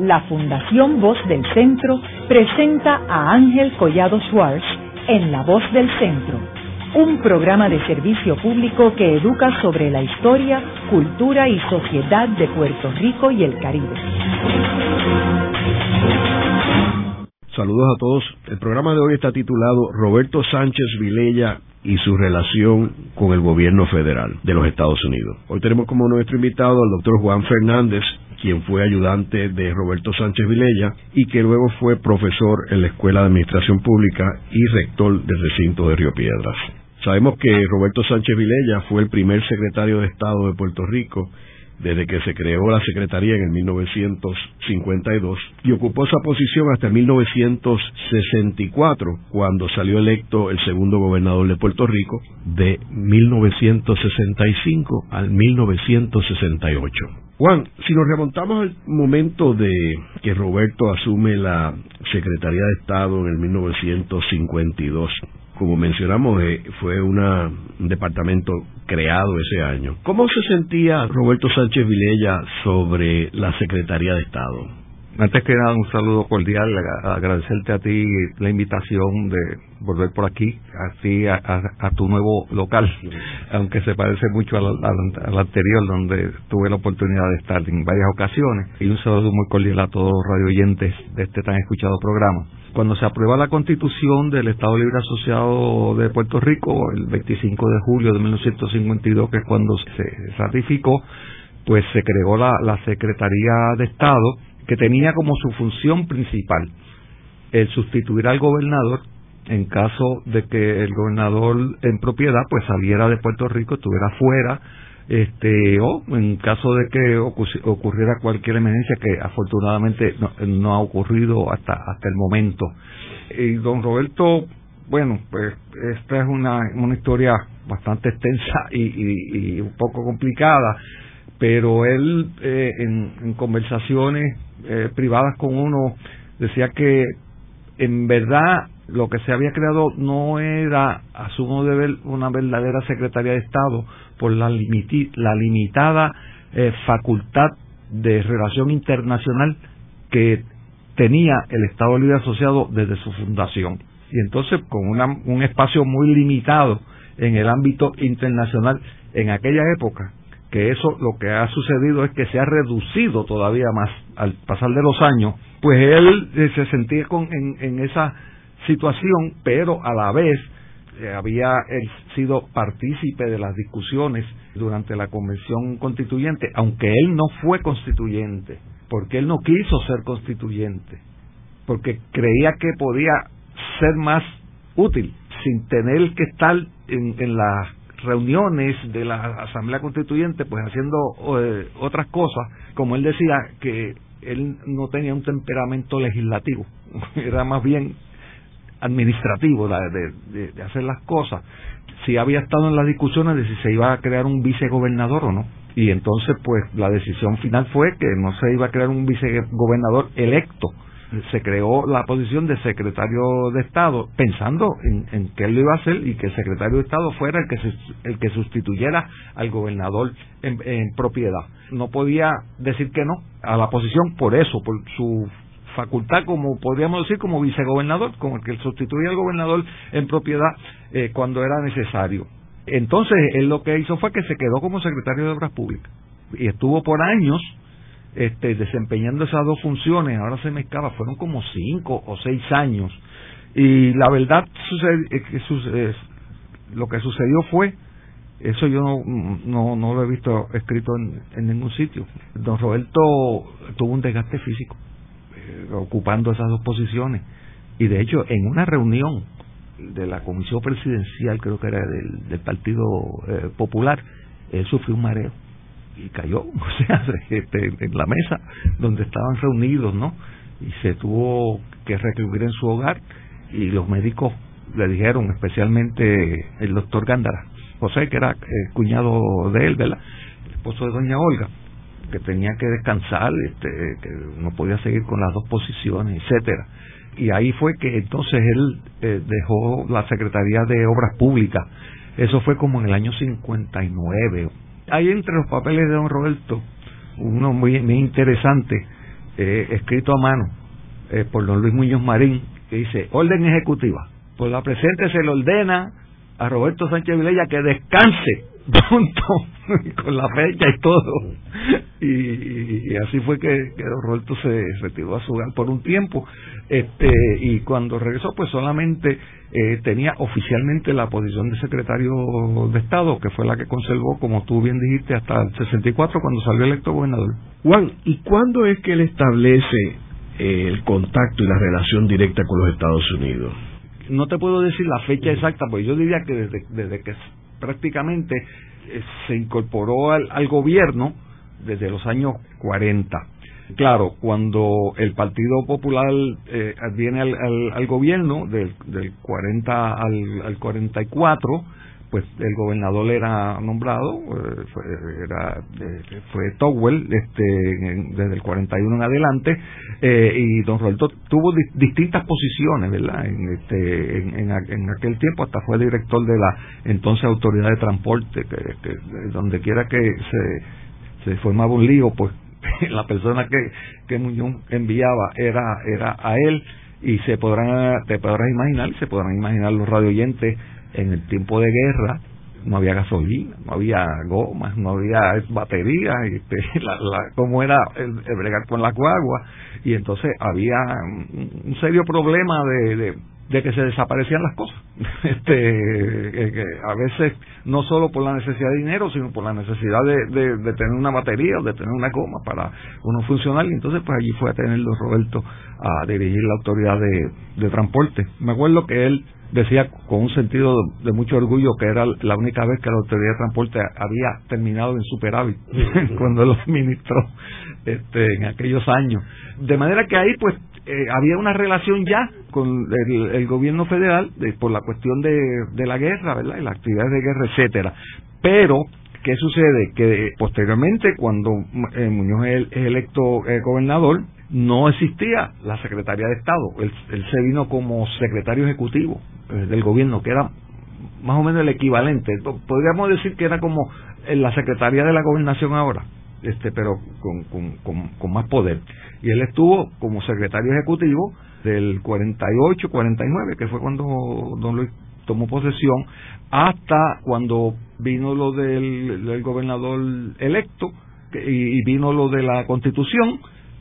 la Fundación Voz del Centro presenta a Ángel Collado Schwartz en La Voz del Centro, un programa de servicio público que educa sobre la historia, cultura y sociedad de Puerto Rico y el Caribe. Saludos a todos. El programa de hoy está titulado Roberto Sánchez Vilella y su relación con el gobierno federal de los Estados Unidos. Hoy tenemos como nuestro invitado al doctor Juan Fernández, quien fue ayudante de Roberto Sánchez Vilella y que luego fue profesor en la Escuela de Administración Pública y rector del recinto de Río Piedras. Sabemos que Roberto Sánchez Vilella fue el primer secretario de Estado de Puerto Rico desde que se creó la Secretaría en el 1952 y ocupó esa posición hasta 1964, cuando salió electo el segundo gobernador de Puerto Rico, de 1965 al 1968. Juan, si nos remontamos al momento de que Roberto asume la Secretaría de Estado en el 1952, como mencionamos, eh, fue un departamento creado ese año. ¿Cómo se sentía Roberto Sánchez Vilella sobre la Secretaría de Estado? Antes que nada, un saludo cordial, agradecerte a ti la invitación de volver por aquí, así a, tu nuevo local, aunque se parece mucho al, anterior, donde tuve la oportunidad de estar en varias ocasiones. Y un saludo muy cordial a todos los radio oyentes de este tan escuchado programa. Cuando se aprueba la constitución del Estado Libre Asociado de Puerto Rico, el 25 de julio de 1952, que es cuando se ratificó, pues se creó la Secretaría de Estado que tenía como su función principal el sustituir al gobernador en caso de que el gobernador en propiedad pues saliera de Puerto Rico, estuviera fuera, este, o en caso de que ocurriera cualquier emergencia que afortunadamente no, ha ocurrido hasta, hasta el momento. Y don Roberto, bueno, pues esta es una, una historia bastante extensa y, y un poco complicada, pero él eh, en, conversaciones eh, privadas con uno decía que en verdad lo que se había creado no era, a su modo de ver, una verdadera Secretaría de Estado por la, la limitada eh, facultad de relación internacional que tenía el Estado Libre Asociado desde su fundación. Y entonces, con una, un espacio muy limitado en el ámbito internacional en aquella época, que eso lo que ha sucedido es que se ha reducido todavía más al pasar de los años, pues él eh, se sentía con, en, esa situación, pero a la vez eh, había sido partícipe de las discusiones durante la convención constituyente, aunque él no fue constituyente, porque él no quiso ser constituyente, porque creía que podía ser más útil sin tener que estar en, en la reuniones de la Asamblea Constituyente, pues haciendo eh, otras cosas, como él decía que él no tenía un temperamento legislativo, era más bien administrativo de, de, hacer las cosas. Si había estado en las discusiones de si se iba a crear un vicegobernador o no. Y entonces, pues la decisión final fue que no se iba a crear un vicegobernador electo, se creó la posición de secretario de Estado pensando en, que él lo iba a hacer y que el secretario de Estado fuera el que, el que sustituyera al gobernador en, propiedad. No podía decir que no a la posición por eso, por su facultad como podríamos decir como vicegobernador, como el que sustituía al gobernador en propiedad eh, cuando era necesario. Entonces él lo que hizo fue que se quedó como secretario de Obras Públicas y estuvo por años este, desempeñando esas dos funciones, ahora se me fueron como cinco o seis años. Y la verdad, sucede, lo que sucedió fue, eso yo no, no, lo he visto escrito en, ningún sitio. Don Roberto tuvo un desgaste físico, eh, ocupando esas dos posiciones. Y de hecho, en una reunión de la comisión presidencial, creo que era del, Partido eh, Popular, él sufrió un mareo y cayó, o sea, este, en la mesa donde estaban reunidos, ¿no? Y se tuvo que recluir en su hogar y los médicos le dijeron, especialmente el doctor Gándara, José, que era el cuñado de él, ¿verdad? El esposo de doña Olga, que tenía que descansar, este, que no podía seguir con las dos posiciones, etcétera. Y ahí fue que entonces él eh, dejó la Secretaría de Obras Públicas. Eso fue como en el año 59 hay entre los papeles de don Roberto uno muy, interesante eh, escrito a mano eh, por don Luis Muñoz Marín, que dice, orden ejecutiva, por la presente se le ordena a Roberto Sánchez Vilella que descanse junto con la fecha y todo. Y, así fue que, que, Roberto se retiró a su hogar por un tiempo. este Y cuando regresó, pues solamente eh, tenía oficialmente la posición de secretario de Estado, que fue la que conservó, como tú bien dijiste, hasta el 64 cuando salió electo gobernador. Juan, ¿y cuándo es que él establece eh, el contacto y la relación directa con los Estados Unidos? No te puedo decir la fecha exacta, porque yo diría que desde, desde que prácticamente eh, se incorporó al, al gobierno desde los años 40 Claro, cuando el Partido Popular eh, viene al, al, gobierno del, del 40 al, al 44, pues el gobernador era nombrado, eh, fue, era, eh, fue Towell este, desde el 41 en adelante, eh, y don Roberto tuvo distintas posiciones, ¿verdad? En, este, en, en, aquel tiempo hasta fue director de la entonces Autoridad de Transporte, que, que donde quiera que se, se formaba un lío, pues la persona que, que Muñoz enviaba era, era a él y se podrán, te podrás imaginar, se podrán imaginar los radioyentes en el tiempo de guerra, no había gasolina, no había gomas, no había baterías, este, la, la, como era el, bregar con la guagua, y entonces había un, serio problema de, de, de que se desaparecían las cosas. Este, eh, a veces no solo por la necesidad de dinero, sino por la necesidad de, de, tener una batería o de tener una goma para uno funcionar. Y entonces, pues allí fue a tenerlo Roberto a dirigir la autoridad de, de transporte. Me acuerdo que él decía con un sentido de mucho orgullo que era la única vez que la autoridad de transporte había terminado en superávit cuando lo administró este, en aquellos años. De manera que ahí, pues, eh, había una relación ya con el, gobierno federal por la cuestión de, de, la guerra, ¿verdad? Y las actividades de guerra, etcétera. Pero, ¿qué sucede? Que posteriormente, cuando eh, Muñoz es electo eh, gobernador, no existía la Secretaría de Estado. Él, se vino como secretario ejecutivo del gobierno, que era más o menos el equivalente. Podríamos decir que era como la Secretaría de la Gobernación ahora este pero con, con, con, más poder. Y él estuvo como secretario ejecutivo del 48, 49, que fue cuando don Luis tomó posesión, hasta cuando vino lo del gobernador electo y, vino lo de la constitución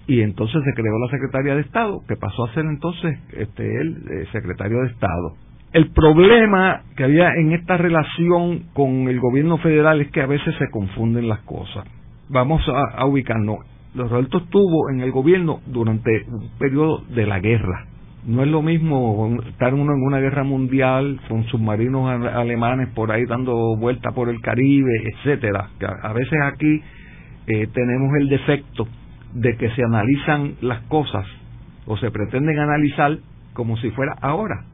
y entonces se creó la Secretaría de Estado, que pasó a ser entonces este él eh, secretario de Estado. El problema que había en esta relación con el gobierno federal es que a veces se confunden las cosas vamos a, ubicarnos. Los Roberto estuvo en el gobierno durante un periodo de la guerra. No es lo mismo estar uno en una guerra mundial con submarinos alemanes por ahí dando vueltas por el Caribe, etcétera. A veces aquí eh, tenemos el defecto de que se analizan las cosas o se pretenden analizar como si fuera ahora,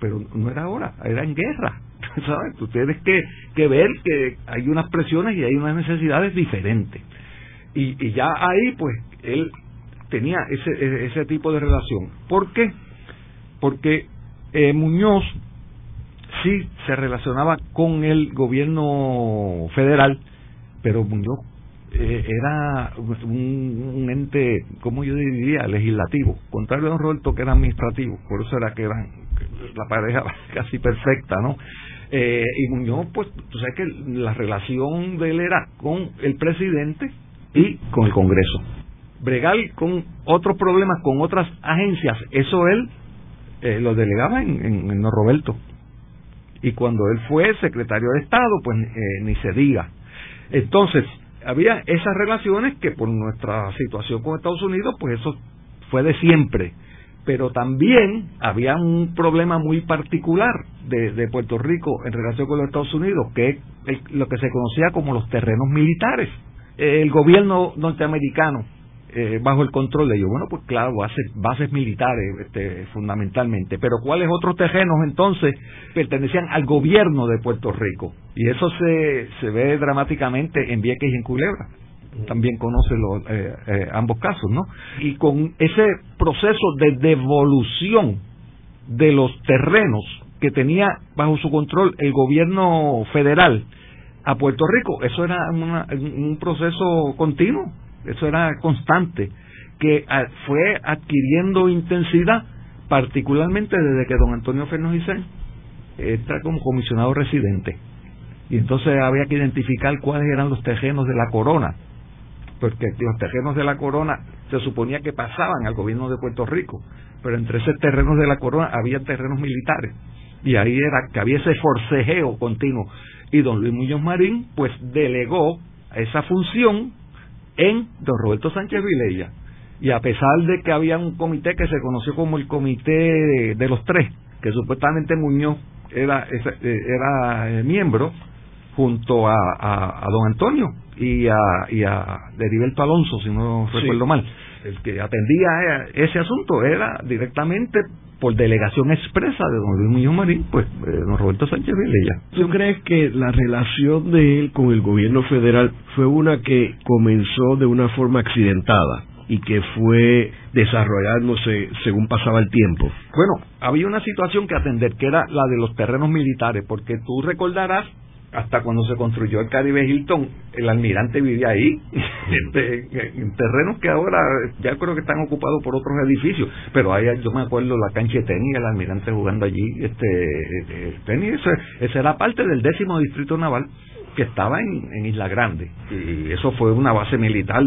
pero no era ahora, era en guerra. ¿sabes? Tú tienes que, que ver que hay unas presiones y hay unas necesidades diferentes. Y, y ya ahí, pues, él tenía ese, e, ese tipo de relación. ¿Por qué? Porque eh, Muñoz sí se relacionaba con el gobierno federal, pero Muñoz eh, era un, ente, como yo diría, legislativo, contrario a don Roberto que era administrativo, por eso era que eran la pareja casi perfecta, ¿no? Eh, y Muñoz, pues, tú sabes que la relación de él era con el presidente y con el Congreso. Bregar con otros problemas, con otras agencias, eso él eh, lo delegaba en, en, Roberto. Y cuando él fue secretario de Estado, pues eh, ni se diga. Entonces, había esas relaciones que por nuestra situación con Estados Unidos, pues eso fue de siempre pero también había un problema muy particular de, Puerto Rico en relación con los Estados Unidos, que es lo que se conocía como los terrenos militares. El gobierno norteamericano, eh, bajo el control de ellos, bueno, pues claro, bases, militares este, fundamentalmente, pero ¿cuáles otros terrenos entonces pertenecían al gobierno de Puerto Rico? Y eso se, se ve dramáticamente en Vieques y en Culebra también conoce los, eh, eh, ambos casos, ¿no? Y con ese proceso de devolución de los terrenos que tenía bajo su control el gobierno federal a Puerto Rico, eso era un proceso continuo, eso era constante, que ah, fue adquiriendo intensidad, particularmente desde que don Antonio Fernández está como comisionado residente. Y entonces había que identificar cuáles eran los terrenos de la corona, porque los terrenos de la corona se suponía que pasaban al gobierno de Puerto Rico, pero entre esos terrenos de la corona había terrenos militares y ahí era que había ese forcejeo continuo y don Luis Muñoz Marín pues delegó esa función en don Roberto Sánchez Vilella. Y a pesar de que había un comité que se conoció como el comité de, los tres que supuestamente Muñoz era eh, era eh, miembro junto a, a, don Antonio y a, y a Deriberto Alonso si no recuerdo mal el que atendía ese asunto era directamente por delegación expresa de don Luis Muñoz Marín, pues eh, don Roberto Sánchez Vilella. ¿Tú crees que la relación de él con el gobierno federal fue una que comenzó de una forma accidentada? y que fue desarrollándose según pasaba el tiempo. Bueno, había una situación que atender, que era la de los terrenos militares, porque tú recordarás hasta cuando se construyó el Caribe Hilton, el almirante vivía ahí, en, terrenos que ahora ya creo que están ocupados por otros edificios, pero ahí yo me acuerdo la cancha de tenis, el almirante jugando allí, este tenis, ese, era parte del décimo distrito naval que estaba en Isla Grande, y eso fue una base militar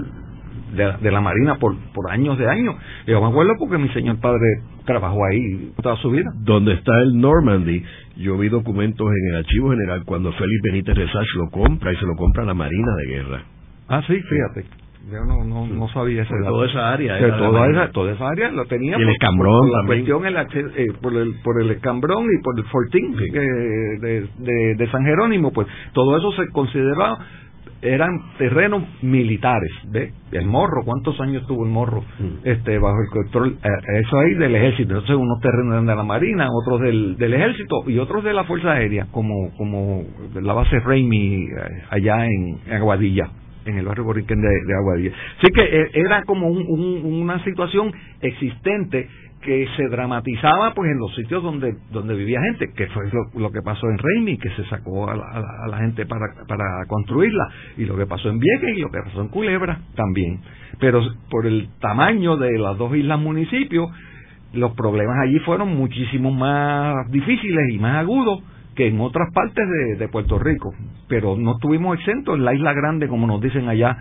de, la Marina por, por años de años. Yo me acuerdo porque mi señor padre trabajó ahí toda su vida. Donde está el Normandy, yo vi documentos en el Archivo General cuando Félix Benítez Resach lo compra y se lo compra a la Marina de Guerra. Ah, sí, fíjate. Yo no, no, no sabía ese dato. Toda esa área. toda, esa, toda esa área lo tenía. Y el escambrón por, la cuestión, el, eh, por, el, por el escambrón y por el fortín eh, de, de, de, San Jerónimo, pues todo eso se consideraba eran terrenos militares, ¿ve? El morro, ¿cuántos años tuvo el morro? Mm. Este, bajo el control, eh, eso ahí del ejército, entonces unos terrenos de la marina, otros del, del ejército y otros de la fuerza aérea, como, como la base Raimi eh, allá en, Aguadilla en el barrio Boriquén de, Aguadilla. Así que eh, era como una situación existente que se dramatizaba pues en los sitios donde donde vivía gente, que fue lo, que pasó en Reimi, que se sacó a la, gente para, para construirla, y lo que pasó en Vieques y lo que pasó en Culebra también. Pero por el tamaño de las dos islas municipios, los problemas allí fueron muchísimo más difíciles y más agudos que en otras partes de, Puerto Rico. Pero no estuvimos exentos en la isla grande, como nos dicen allá,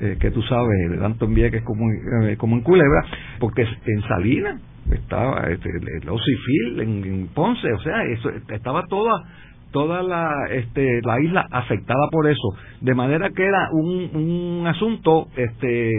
eh, que tú sabes, tanto en Vieques como, eh, como en Culebra, porque en Salinas estaba este, el Ocifil en, Ponce, o sea, eso estaba toda toda la este la isla afectada por eso, de manera que era un, un asunto este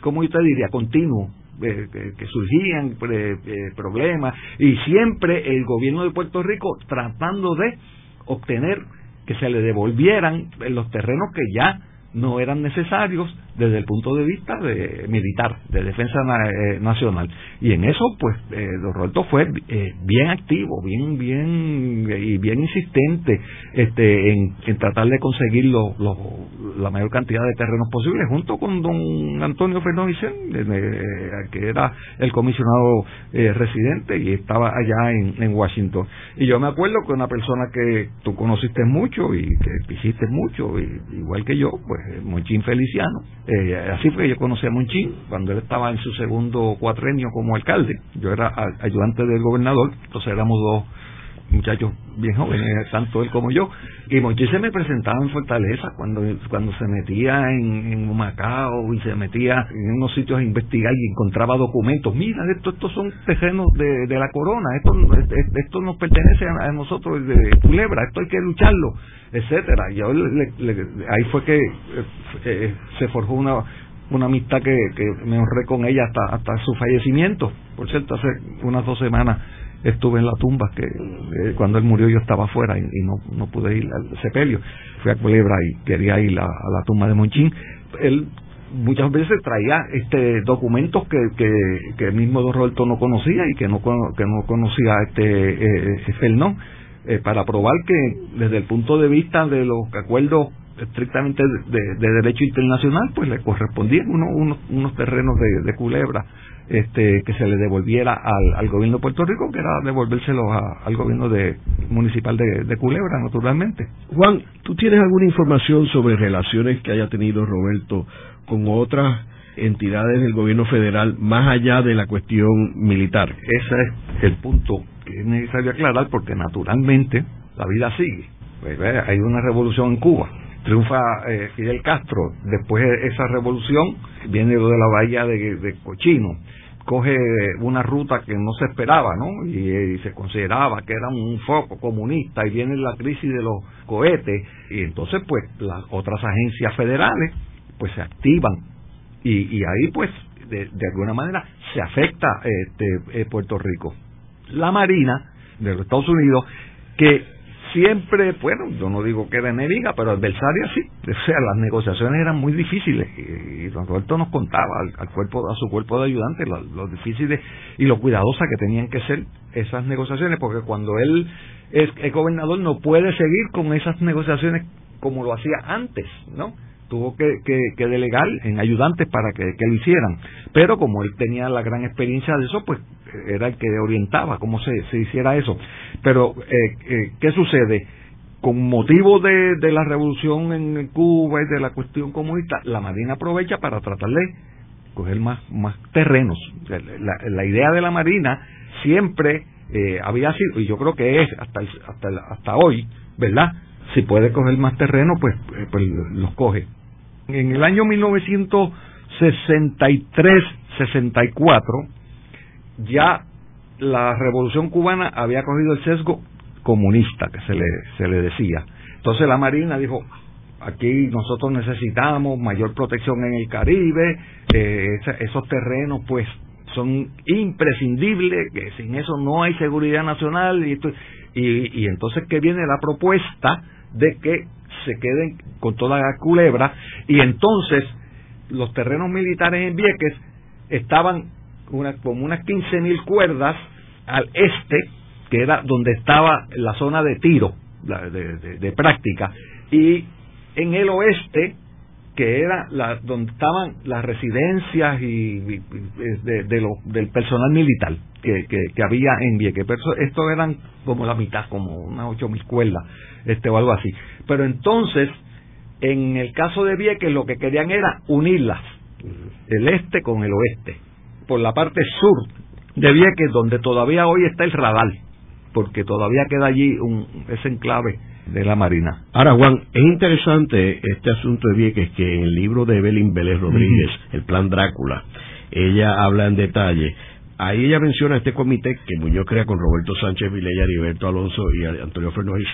como yo te diría continuo eh, que, surgían eh, problemas y siempre el gobierno de Puerto Rico tratando de obtener que se le devolvieran los terrenos que ya no eran necesarios desde el punto de vista de militar, de defensa eh, nacional. Y en eso, pues, eh, don Roberto fue eh, bien activo, bien, bien y bien insistente este, en, tratar de conseguir lo, la mayor cantidad de terrenos posible, junto con don Antonio Fernández, que era el comisionado residente y estaba allá en, Washington. Y yo me acuerdo que una persona que tú conociste mucho y que visiste mucho, igual que yo, pues, Monchín Feliciano, eh, así fue que yo conocí a Monchín cuando él estaba en su segundo cuatrenio como alcalde. Yo era ayudante del gobernador, entonces éramos dos muchachos bien jóvenes, tanto él como yo. Y Monchín se me presentaba en Fortaleza cuando, cuando se metía en, Macao y se metía en unos sitios a investigar y encontraba documentos. Mira, esto, estos son terrenos de, de la corona, esto, esto nos pertenece a, nosotros de Culebra, esto hay que lucharlo etcétera. Yo ahí fue que eh, eh, se forjó una una amistad que, que me honré con ella hasta hasta su fallecimiento. Por cierto, hace unas dos semanas estuve en la tumba que eh, cuando él murió yo estaba afuera y, no, no pude ir al sepelio. Fui a Culebra y quería ir a, la tumba de Monchín. Él muchas veces traía este documentos que, que, que el mismo Don Roberto no conocía y que no que no conocía este eh, Fernón eh, para probar que desde el punto de vista de los acuerdos estrictamente de, derecho internacional, pues le correspondían unos, unos, terrenos de, culebra este, que se le devolviera al, al, gobierno de Puerto Rico, que era devolvérselos al gobierno de, municipal de, de, Culebra, naturalmente. Juan, ¿tú tienes alguna información sobre relaciones que haya tenido Roberto con otras entidades del gobierno federal más allá de la cuestión militar. Ese es el punto que es necesario aclarar porque naturalmente la vida sigue. Pues, hay una revolución en Cuba, triunfa eh, Fidel Castro, después de esa revolución viene lo de la bahía de Cochino coge una ruta que no se esperaba, ¿no? Y, se consideraba que era un foco comunista y viene la crisis de los cohetes y entonces pues las otras agencias federales pues se activan y, y ahí pues de, de, alguna manera se afecta este, eh, Puerto Rico. La Marina de los Estados Unidos que siempre, bueno, yo no digo que era enemiga, pero adversaria sí. O sea, las negociaciones eran muy difíciles y, don Roberto nos contaba al, cuerpo, a su cuerpo de ayudantes lo, difíciles y lo cuidadosas que tenían que ser esas negociaciones, porque cuando él es, gobernador no puede seguir con esas negociaciones como lo hacía antes, ¿no? tuvo que, que, delegar en ayudantes para que, lo hicieran. Pero como él tenía la gran experiencia de eso, pues era el que orientaba cómo se, se hiciera eso. Pero, eh, eh, ¿qué sucede? Con motivo de, de, la revolución en Cuba y de la cuestión comunista, la Marina aprovecha para tratar de coger más, más terrenos. La, la idea de la Marina siempre eh, había sido, y yo creo que es hasta, hasta, hasta hoy, ¿verdad? Si puede coger más terreno, pues, pues los coge. En el año 1963-64, ya la revolución cubana había cogido el sesgo comunista que se le, se le decía. Entonces la Marina dijo, aquí nosotros necesitamos mayor protección en el Caribe, eh, esos terrenos pues son imprescindibles, que sin eso no hay seguridad nacional y, y, y entonces que viene la propuesta de que se queden con toda la culebra y entonces los terrenos militares en Vieques estaban una, como unas 15.000 cuerdas al este, que era donde estaba la zona de tiro, de, práctica, y en el oeste, que era la, donde estaban las residencias y, de, del personal militar que, había en Vieques. Pero esto eran como la mitad, como unas 8.000 cuerdas, este, o algo así. Pero entonces, en el caso de Vieques, lo que querían era unirlas, el este con el oeste por la parte sur de Vieques, donde todavía hoy está el radar, porque todavía queda allí un, ese enclave de la Marina. Ahora, Juan, es interesante este asunto de Vieques que en el libro de Evelyn Vélez Rodríguez, El Plan Drácula, ella habla en detalle. Ahí ella menciona este comité que Muñoz crea con Roberto Sánchez Vilella, Heriberto Alonso y Antonio Fernández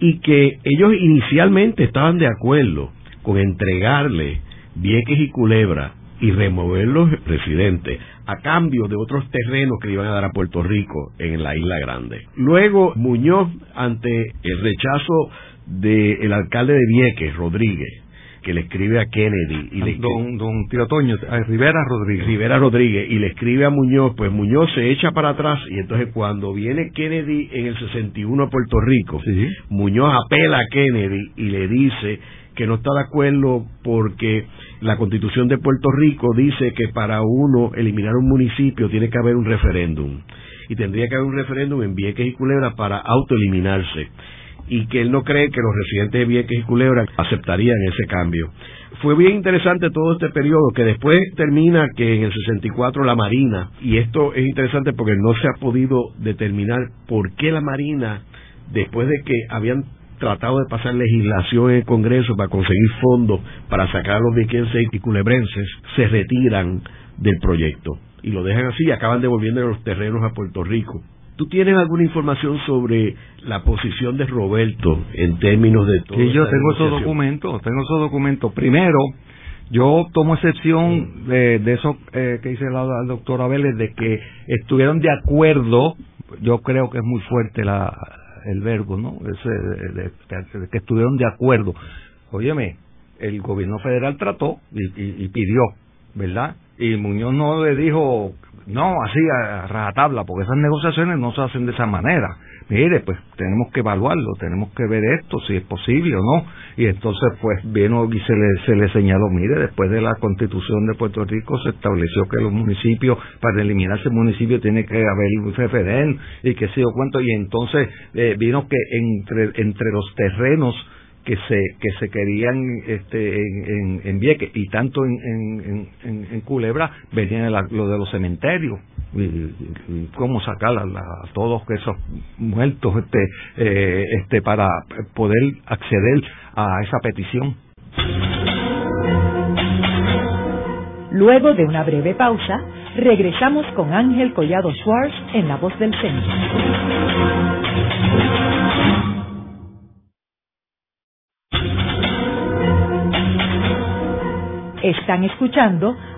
y que ellos inicialmente estaban de acuerdo con entregarle Vieques y Culebra y remover los residentes a cambio de otros terrenos que le iban a dar a Puerto Rico en la Isla Grande. Luego Muñoz, ante el rechazo del alcalde de Vieques, Rodríguez, que le escribe a Kennedy y le don, don Toño, Rivera Rodríguez Rivera Rodríguez y le escribe a Muñoz pues Muñoz se echa para atrás y entonces cuando viene Kennedy en el 61 a Puerto Rico Muñoz apela a Kennedy y le dice que no está de acuerdo porque la constitución de Puerto Rico dice que para uno eliminar un municipio tiene que haber un referéndum y tendría que haber un referéndum en Vieques y Culebra para autoeliminarse y que él no cree que los residentes de Vieques y Culebra aceptarían ese cambio. Fue bien interesante todo este periodo que después termina que en el 64 la Marina, y esto es interesante porque no se ha podido determinar por qué la Marina, después de que habían tratado de pasar legislación en el Congreso para conseguir fondos para sacar a los viequenses y culebrenses, se retiran del proyecto y lo dejan así y acaban devolviendo los terrenos a Puerto Rico. ¿Tú tienes alguna información sobre la posición de Roberto en términos de todo? Sí, yo tengo esos documentos, tengo esos documentos. Primero, yo tomo excepción de, eso eh, que dice la, doctora Vélez, de que estuvieron de acuerdo, yo creo que es muy fuerte la, el verbo, ¿no? Ese, de, que estuvieron de acuerdo. Óyeme, el gobierno federal trató y, y, pidió, ¿verdad? Y Muñoz no le dijo, no, así a rajatabla, porque esas negociaciones no se hacen de esa manera. Mire, pues tenemos que evaluarlo, tenemos que ver esto, si es posible o no. Y entonces, pues, vino y se le, se le señaló, mire, después de la constitución de Puerto Rico se estableció que los municipios, para eliminarse el municipio, tiene que haber un FFDN y que se yo cuento. Y entonces eh, vino que entre, entre los terrenos que se que se querían este, en, en, Vieques y tanto en, en, en Culebra venían lo de los cementerios cómo sacar a, todos esos muertos este eh, este para poder acceder a esa petición Luego de una breve pausa, regresamos con Ángel Collado Schwartz en La Voz del Centro. Están escuchando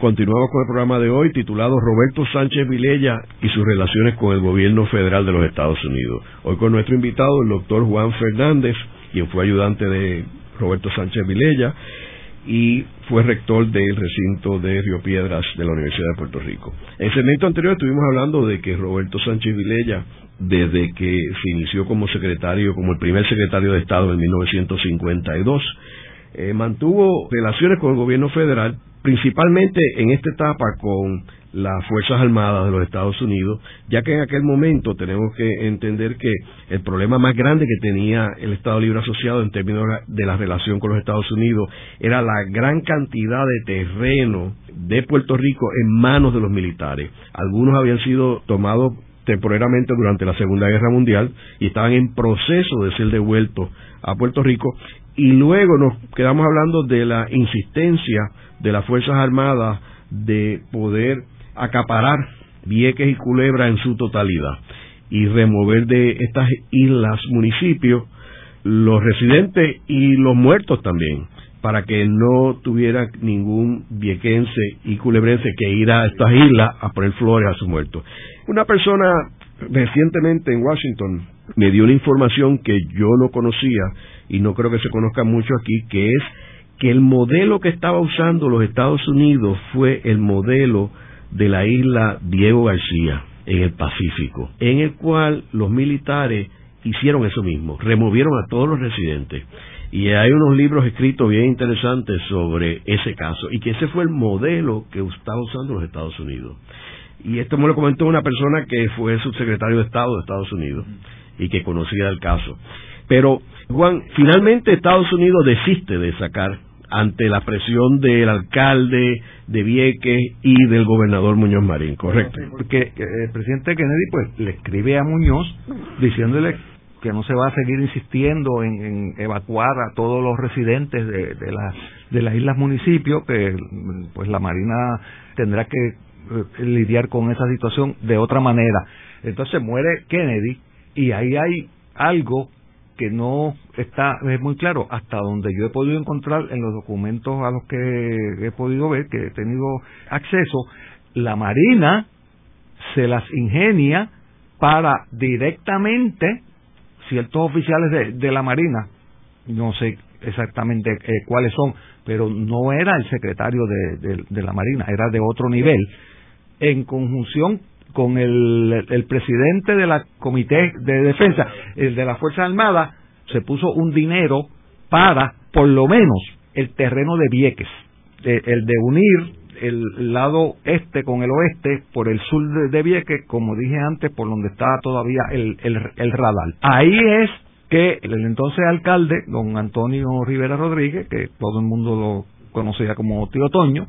Continuamos con el programa de hoy titulado Roberto Sánchez Vilella y sus relaciones con el gobierno federal de los Estados Unidos. Hoy con nuestro invitado, el doctor Juan Fernández, quien fue ayudante de Roberto Sánchez Vilella y fue rector del recinto de Río Piedras de la Universidad de Puerto Rico. En el segmento anterior estuvimos hablando de que Roberto Sánchez Vilella, desde que se inició como secretario, como el primer secretario de Estado en 1952, eh, mantuvo relaciones con el gobierno federal, principalmente en esta etapa con las Fuerzas Armadas de los Estados Unidos, ya que en aquel momento tenemos que entender que el problema más grande que tenía el Estado Libre Asociado en términos de la relación con los Estados Unidos era la gran cantidad de terreno de Puerto Rico en manos de los militares. Algunos habían sido tomados temporariamente durante la Segunda Guerra Mundial y estaban en proceso de ser devueltos a Puerto Rico y luego nos quedamos hablando de la insistencia de las Fuerzas Armadas de poder acaparar Vieques y Culebra en su totalidad y remover de estas islas municipios los residentes y los muertos también, para que no tuviera ningún viequense y culebrense que ir a estas islas a poner flores a sus muertos. Una persona recientemente en Washington me dio una información que yo no conocía y no creo que se conozca mucho aquí, que es que el modelo que estaba usando los Estados Unidos fue el modelo de la isla Diego García en el Pacífico, en el cual los militares hicieron eso mismo, removieron a todos los residentes. Y hay unos libros escritos bien interesantes sobre ese caso, y que ese fue el modelo que estaba usando los Estados Unidos. Y esto me lo comentó una persona que fue subsecretario de Estado de Estados Unidos y que conocía el caso. Pero, Juan, finalmente Estados Unidos desiste de sacar ante la presión del alcalde de Vieques y del gobernador Muñoz Marín, ¿correcto? Porque eh, el presidente Kennedy pues le escribe a Muñoz diciéndole que no se va a seguir insistiendo en, evacuar a todos los residentes de, de, de las islas municipios, que pues la Marina tendrá que lidiar con esa situación de otra manera. Entonces muere Kennedy y ahí hay algo que no está es muy claro. Hasta donde yo he podido encontrar en los documentos a los que he podido ver, que he tenido acceso, la Marina se las ingenia para directamente ciertos oficiales de, la Marina, no sé exactamente eh, cuáles son, pero no era el secretario de, la Marina, era de otro nivel, en conjunción con el, presidente de la Comité de Defensa, el de la Fuerza Armada, se puso un dinero para, por lo menos, el terreno de Vieques, el de unir el lado este con el oeste por el sur de, Vieques, como dije antes, por donde estaba todavía el, el, el radar. Ahí es que el entonces alcalde, don Antonio Rivera Rodríguez, que todo el mundo lo conocía como Tío Toño,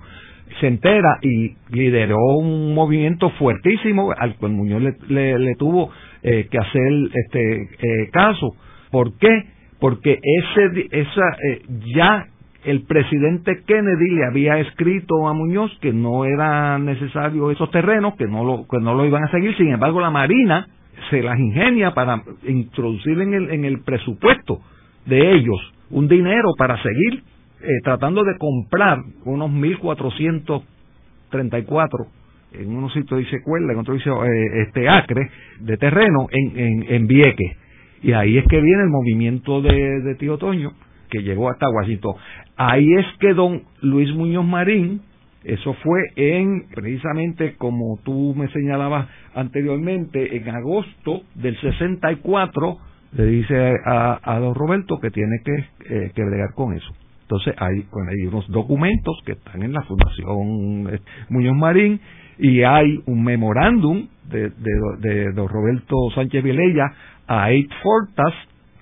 se entera y lideró un movimiento fuertísimo al cual Muñoz le, le, tuvo eh, que hacer este eh, caso. ¿Por qué? Porque ese, esa, eh, ya el presidente Kennedy le había escrito a Muñoz que no era necesario esos terrenos, que no lo, que no lo iban a seguir. Sin embargo, la Marina se las ingenia para introducir en el, en el presupuesto de ellos un dinero para seguir eh, tratando de comprar unos 1.434 en unos sitios dice cuerda, en otro dice eh, este acre de terreno en, en, en Vieques. Y ahí es que viene el movimiento de, de Tío Toño, que llegó hasta Washington. Ahí es que don Luis Muñoz Marín Eso fue en, precisamente como tú me señalabas anteriormente, en agosto del 64, le dice a, a don Roberto que tiene que, eh, que bregar con eso. Entonces hay, hay unos documentos que están en la Fundación eh, Muñoz Marín y hay un memorándum de, de, don Roberto Sánchez Vilella a Eight Fortas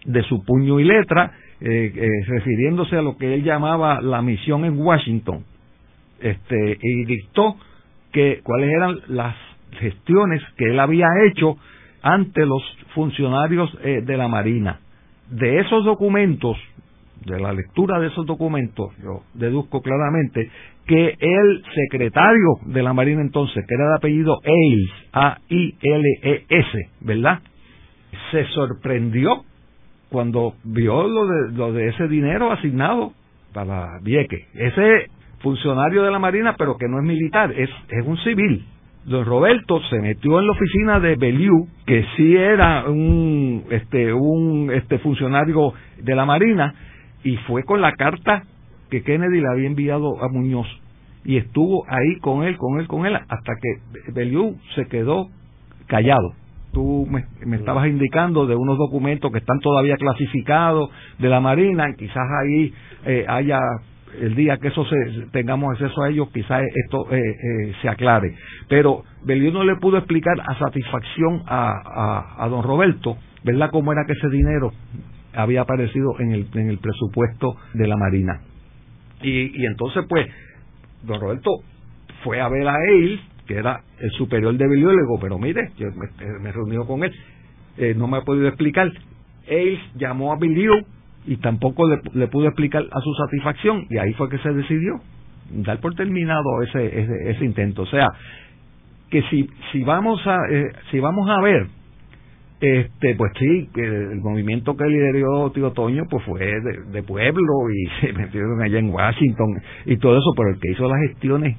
de su puño y letra, eh, eh, refiriéndose a lo que él llamaba la misión en Washington, este, y dictó que cuáles eran las gestiones que él había hecho ante los funcionarios eh, de la Marina. De esos documentos, de la lectura de esos documentos, yo deduzco claramente que el secretario de la Marina entonces, que era de apellido Ailes, A-I-L-E-S, ¿verdad? Se sorprendió cuando vio lo de, lo de ese dinero asignado para Vieque. Ese funcionario de la Marina, pero que no es militar, es, es un civil. Don Roberto se metió en la oficina de Beliu, que sí era un, este, un este funcionario de la Marina, y fue con la carta que Kennedy le había enviado a Muñoz. Y estuvo ahí con él, con él, con él, hasta que Beliu se quedó callado tú me, estabas indicando de unos documentos que están todavía clasificados de la Marina, quizás ahí eh, haya el día que eso se, tengamos acceso a ellos, quizás esto eh, eh, se aclare. Pero Beliú no le pudo explicar a satisfacción a, a, don Roberto, ¿verdad?, cómo era que ese dinero había aparecido en el, en el presupuesto de la Marina. Y, y entonces, pues, don Roberto fue a ver a él, que era el superior de Beliú, le digo, pero mire, yo me, me reuní con él, eh, no me ha podido explicar. Él llamó a Beliú y tampoco le, le pudo explicar a su satisfacción y ahí fue que se decidió dar por terminado ese, ese, intento. O sea, que si, si vamos a eh, si vamos a ver este pues sí el movimiento que lideró Tío Toño pues fue de, pueblo y se metieron allá en Washington y todo eso pero el que hizo las gestiones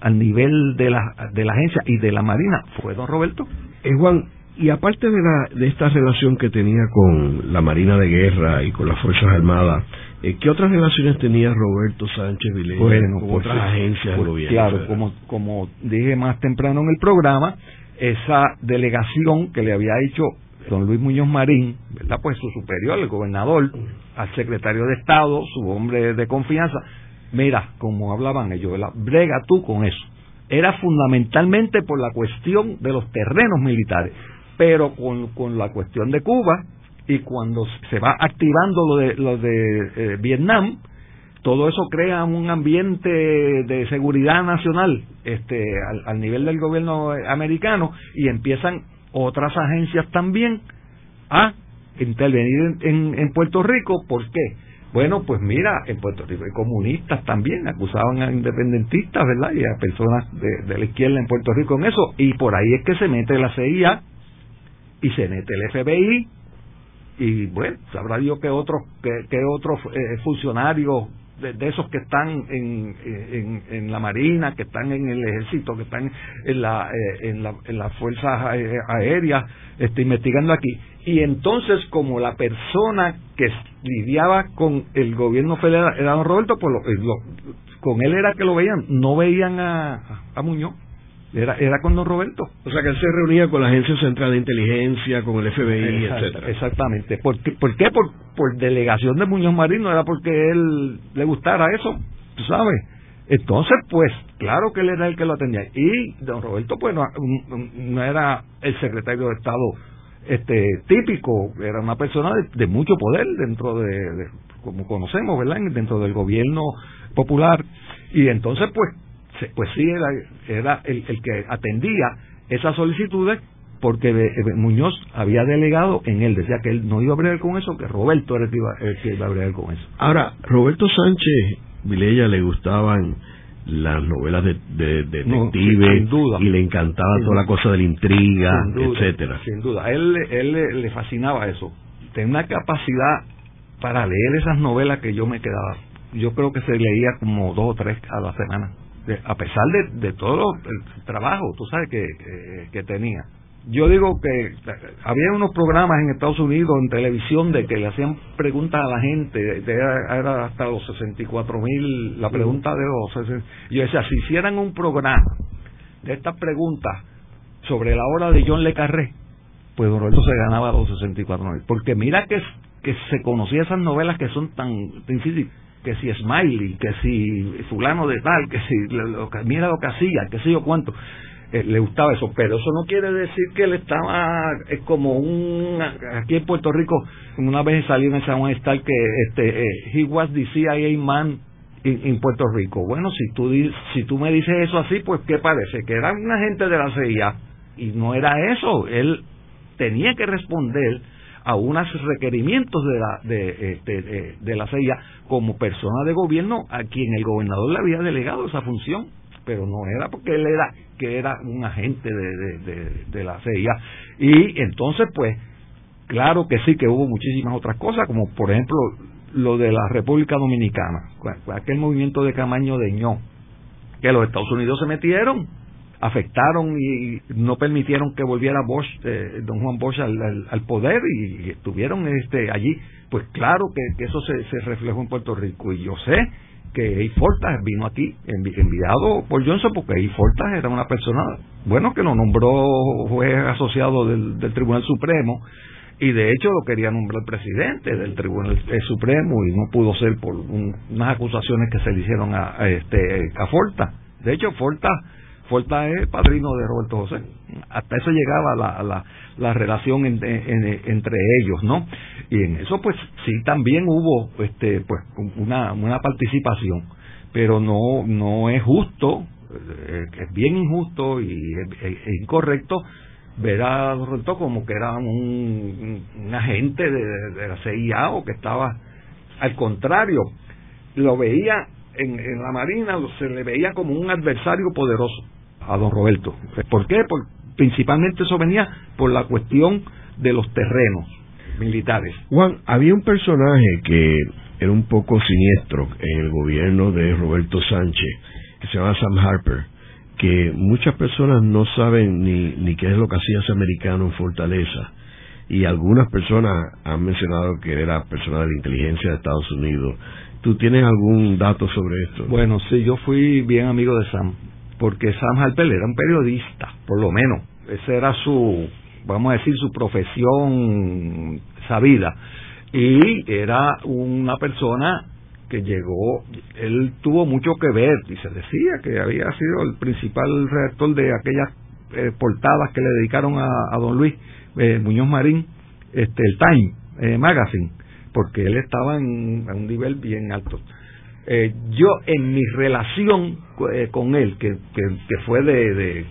al nivel de la de la agencia y de la marina fue don Roberto eh, Juan y aparte de, la, de esta relación que tenía con la Marina de Guerra y con las Fuerzas Armadas, eh, ¿qué otras relaciones tenía Roberto Sánchez Vilella con pues, otras agencias del pues, gobierno? Claro, como, como dije más temprano en el programa, esa delegación que le había hecho don Luis Muñoz Marín, ¿verdad? Pues su superior, el gobernador, al secretario de Estado, su hombre de confianza, mira, como hablaban ellos, ¿verdad? Brega tú con eso. Era fundamentalmente por la cuestión de los terrenos militares pero con, con la cuestión de Cuba y cuando se va activando lo de, lo de eh, Vietnam, todo eso crea un ambiente de seguridad nacional este, al, nivel del gobierno americano y empiezan otras agencias también a intervenir en, en, Puerto Rico. ¿Por qué? Bueno, pues mira, en Puerto Rico hay comunistas también, acusaban a independentistas, ¿verdad? Y a personas de, de la izquierda en Puerto Rico en eso. Y por ahí es que se mete la CIA y se mete el FBI y bueno, sabrá Dios que otros que, que otros eh, funcionarios de, esos que están en, en, en, la marina, que están en el ejército, que están en la eh, en, la, en las fuerzas eh, aéreas, este, investigando aquí. Y entonces, como la persona que lidiaba con el gobierno federal era don Roberto, pues con él era que lo veían, no veían a, a Muñoz. Era, era con don Roberto. O sea que él se reunía con la Agencia Central de Inteligencia, con el FBI, etcétera. Exactamente. ¿Por qué? ¿Por, qué? Por, delegación de Muñoz Marín, no era porque él le gustara eso, tú sabes. Entonces, pues, claro que él era el que lo atendía. Y don Roberto, pues, no, era el secretario de Estado este típico, era una persona de, mucho poder dentro de, de, como conocemos, ¿verdad? Dentro del gobierno popular. Y entonces, pues, pues sí era, era el, que atendía esas solicitudes porque eh, Muñoz había delegado en él, decía que él no iba a bregar con eso, que Roberto era el que iba, el que iba a bregar con eso. Ahora, Roberto Sánchez Vilella le gustaban las novelas de, de, detective y le encantaba toda la cosa de la intriga, etcétera. Sin duda, él, él le fascinaba eso. Tenía una capacidad para leer esas novelas que yo me quedaba. Yo creo que se leía como dos o tres a la semana a pesar de, todo el trabajo, tú sabes, que, que, tenía. yo digo que había unos programas en Estados Unidos en televisión de que le hacían preguntas a la gente, era, hasta los 64 mil, la pregunta de los... Yo decía, si hicieran un programa de estas preguntas sobre la hora de John Le Carré, pues Don Roberto se ganaba los 64 mil. Porque mira que, que se conocía esas novelas que son tan difíciles que si Smiley, que si fulano de tal, que si mira lo que hacía, que sé yo cuánto. Eh, le gustaba eso, pero eso no quiere decir que él estaba es como un aquí en Puerto Rico una vez salió en San Juan que este eh, he was man en Puerto Rico. Bueno, si tú si tú me dices eso así, pues qué parece que era un agente de la CIA y no era eso, él tenía que responder a unos requerimientos de la de, este, de la CIA como persona de gobierno a quien el gobernador le había delegado esa función pero no era porque él era que era un agente de, de, la CIA. Y entonces pues claro que sí que hubo muchísimas otras cosas como por ejemplo lo de la República Dominicana aquel movimiento de Camaño de ño que los Estados Unidos se metieron afectaron y no permitieron que volviera Bosch, eh, don Juan Bosch al, poder y, estuvieron este allí pues claro que, eso se, se reflejó en Puerto Rico y yo sé que Ey Fortas vino aquí enviado por Johnson porque Ey Fortas era una persona, bueno, que lo nombró juez asociado del, Tribunal Supremo y de hecho lo quería nombrar presidente del Tribunal Supremo y no pudo ser por unas acusaciones que se le hicieron a, este a Fortas. De hecho, Fortas Forta es padrino de Roberto José. Hasta eso llegaba la, la, la relación entre ellos, ¿no? Y en eso, pues, sí, también hubo, este, pues, una, una participación, pero no, no es justo, eh, es bien injusto y incorrecto ver a Roberto como que era un, un agente de, de la CIA o que estaba, al contrario, lo veía en, en, la Marina se le veía como un adversario poderoso a don Roberto. ¿Por qué? Por, principalmente eso venía por la cuestión de los terrenos militares. Juan, había un personaje que era un poco siniestro en el gobierno de Roberto Sánchez, que se llama Sam Harper, que muchas personas no saben ni, ni qué es lo que hacía ese americano en Fortaleza. Y algunas personas han mencionado que era persona de la inteligencia de Estados Unidos. ¿Tú tienes algún dato sobre esto? Bueno, sí, yo fui bien amigo de Sam porque Sam Harper era un periodista, por lo menos. Esa era su, vamos a decir, su profesión sabida. Y era una persona que llegó, él tuvo mucho que ver, y se decía que había sido el principal redactor de aquellas eh, portadas que le dedicaron a, don Luis eh, Muñoz Marín, este, el Time eh, Magazine, porque él estaba en, en un nivel bien alto. Eh, yo en mi relación eh, con él, que, que, fue de, de,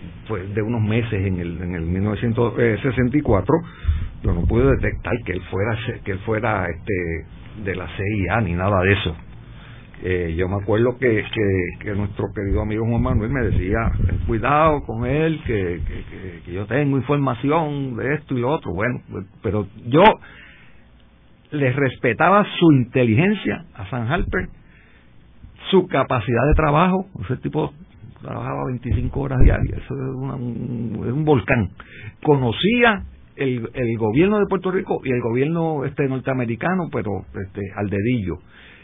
de, unos meses en el, en el 1964, yo no pude detectar que él fuera que él fuera este de la CIA ni nada de eso. Eh, yo me acuerdo que, que, nuestro querido amigo Juan Manuel me decía, cuidado con él, que, que, yo tengo información de esto y lo otro. Bueno, pero yo le respetaba su inteligencia a San Harper su capacidad de trabajo, ese tipo trabajaba 25 horas diarias, eso es, un, volcán. Conocía el, gobierno de Puerto Rico y el gobierno este norteamericano, pero este al dedillo.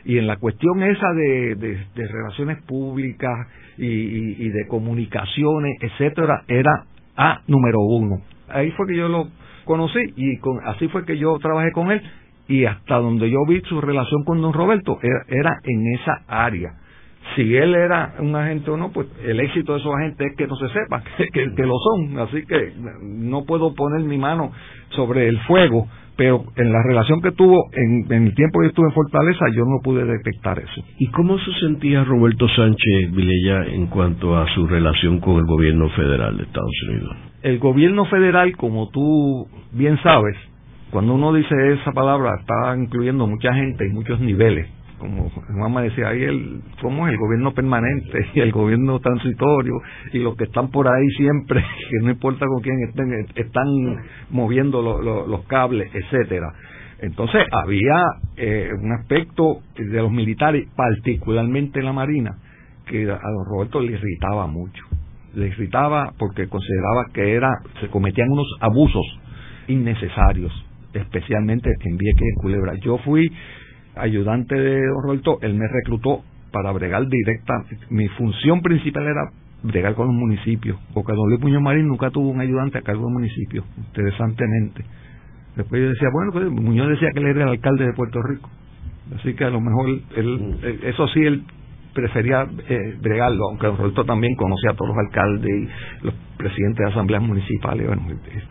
Y en la cuestión esa de, de, relaciones públicas y, y, de comunicaciones, etcétera, era a número uno. Ahí fue que yo lo conocí y con, así fue que yo trabajé con él y hasta donde yo vi su relación con don Roberto era, en esa área. Si él era un agente o no, pues el éxito de esos agentes es que no se sepa que, lo son. Así que no puedo poner mi mano sobre el fuego, pero en la relación que tuvo en, en el tiempo que estuve en Fortaleza, yo no pude detectar eso. ¿Y cómo se sentía Roberto Sánchez Vilella en cuanto a su relación con el gobierno federal de Estados Unidos? El gobierno federal, como tú bien sabes, cuando uno dice esa palabra, está incluyendo mucha gente y muchos niveles. Como mamá decía, ahí el, ¿cómo es el gobierno permanente y el gobierno transitorio y los que están por ahí siempre, que no importa con quién estén, están moviendo los cables, etcétera. Entonces había eh, un aspecto de los militares, particularmente la Marina, que a don Roberto le irritaba mucho. le irritaba porque consideraba que era se cometían unos abusos innecesarios, especialmente en Vieques y en Culebra. Yo fui ayudante de Don Roberto, él me reclutó para bregar directa. Mi función principal era bregar con los municipios, porque Don Luis Muñoz Marín nunca tuvo un ayudante a cargo del municipio, interesantemente. Después yo decía, bueno, pues Muñoz decía que él era el alcalde de Puerto Rico. Así que a lo mejor él, mm. eso sí, él prefería eh, bregarlo, aunque Roberto también conocía a todos los alcaldes y los presidentes de asambleas municipales, bueno,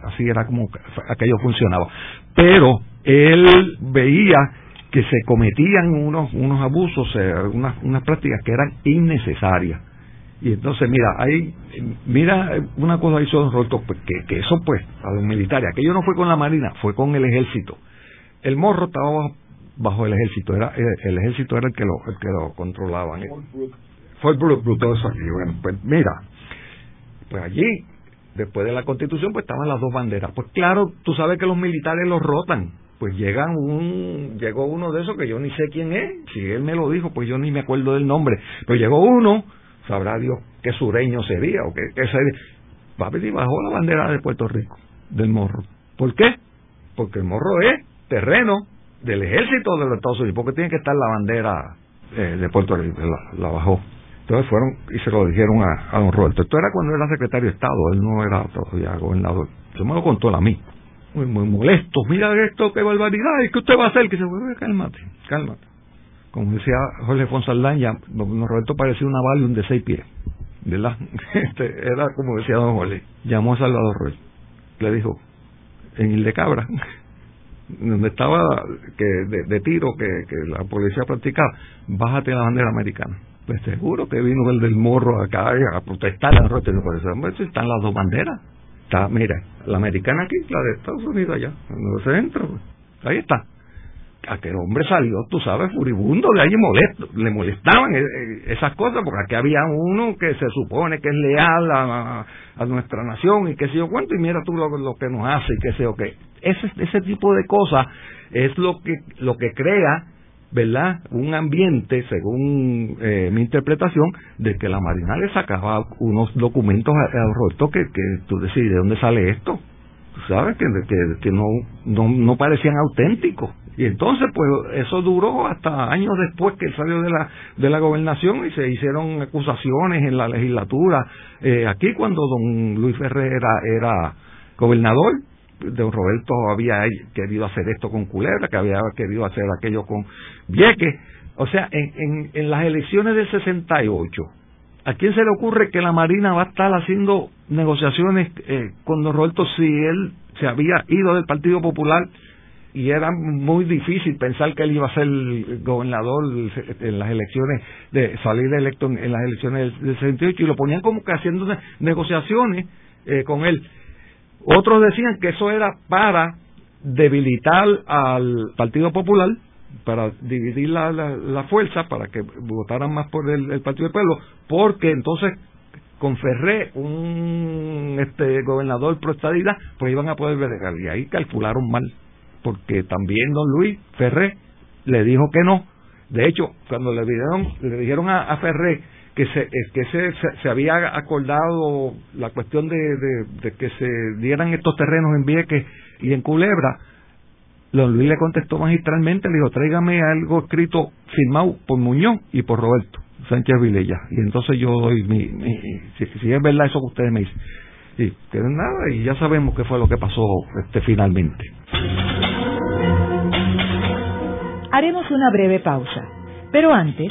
así era como aquello funcionaba. Pero él veía que se cometían unos, unos abusos, eh, unas, unas prácticas que eran innecesarias. Y entonces, mira, hay, mira una cosa hizo Don Roberto, pues, que, que eso pues, a los militares, aquello no fue con la Marina, fue con el ejército. El morro estaba el ejército, era el, ejército era el que lo, el que lo controlaban. Fue el bruto eso aquí. Bueno, pues mira, pues allí, después de la constitución, pues estaban las dos banderas. Pues claro, tú sabes que los militares los rotan pues llegan un llegó uno de esos que yo ni sé quién es si él me lo dijo pues yo ni me acuerdo del nombre pero llegó uno sabrá Dios qué sureño sería o qué, qué sería papi y bajó la bandera de Puerto Rico del morro ¿por qué? porque el morro es terreno del ejército de los Estados Unidos porque tiene que estar la bandera eh, de Puerto Rico la, bajó entonces fueron y se lo dijeron a, a don Roberto esto era cuando era secretario de Estado él no era todavía gobernador se me lo contó él a mí muy, molestos. Mira esto, qué barbaridad, ¿y qué usted va a hacer? Que se vuelve, cálmate, cálmate. Como decía Jorge Fonsaldán, ya, don Roberto parecía una Valium de seis pies, ¿verdad? Este, era como decía don Jorge. Llamó a Salvador Roy, le dijo, en el de Cabra, donde estaba que de, tiro que, que, la policía practicaba, bájate la bandera americana. Pues seguro que vino el del morro acá a protestar a eso están las dos banderas Está, mira, la americana aquí, la de Estados Unidos allá, en el centro. Ahí está. Aquel hombre salió, tú sabes, furibundo de ahí molesto. Le molestaban eh, eh, esas cosas porque aquí había uno que se supone que es leal a, nuestra nación y qué sé yo cuánto, y mira tú lo, lo que nos hace y qué sé yo qué. Ese, ese tipo de cosas es lo que, lo que crea ¿verdad? Un ambiente, según eh, mi interpretación, de que la Marina le sacaba unos documentos a, Roberto que, que tú decís, ¿de dónde sale esto? Tú sabes que, que, que no, no, no parecían auténticos. Y entonces, pues, eso duró hasta años después que salió de la, de la gobernación y se hicieron acusaciones en la legislatura. Eh, aquí, cuando don Luis Ferrer era gobernador, don Roberto había querido hacer esto con Culebra, que había querido hacer aquello con Vieques. O sea, en, en, las elecciones del 68, ¿a quién se le ocurre que la Marina va a estar haciendo negociaciones eh, con don Roberto si él se había ido del Partido Popular y era muy difícil pensar que él iba a ser gobernador en las elecciones, de salir electo en las elecciones del 68 y lo ponían como que haciendo negociaciones eh, con él. Otros decían que eso era para debilitar al Partido Popular, para dividir la, la, fuerza, para que votaran más por el, Partido del Pueblo, porque entonces con Ferré, un este gobernador pro estadidad, pues iban a poder ver Y ahí calcularon mal, porque también don Luis Ferré le dijo que no. De hecho, cuando le, dieron, le dijeron a, a Ferré que se que se, se, había acordado la cuestión de, de, que se dieran estos terrenos en Vieques y en Culebra, Luis le contestó magistralmente, le dijo, tráigame algo escrito firmado por Muñoz y por Roberto Sánchez Vilella. Y entonces yo doy mi, si, es verdad eso que ustedes me dicen. Y que nada, y ya sabemos qué fue lo que pasó este finalmente. Haremos una breve pausa, pero antes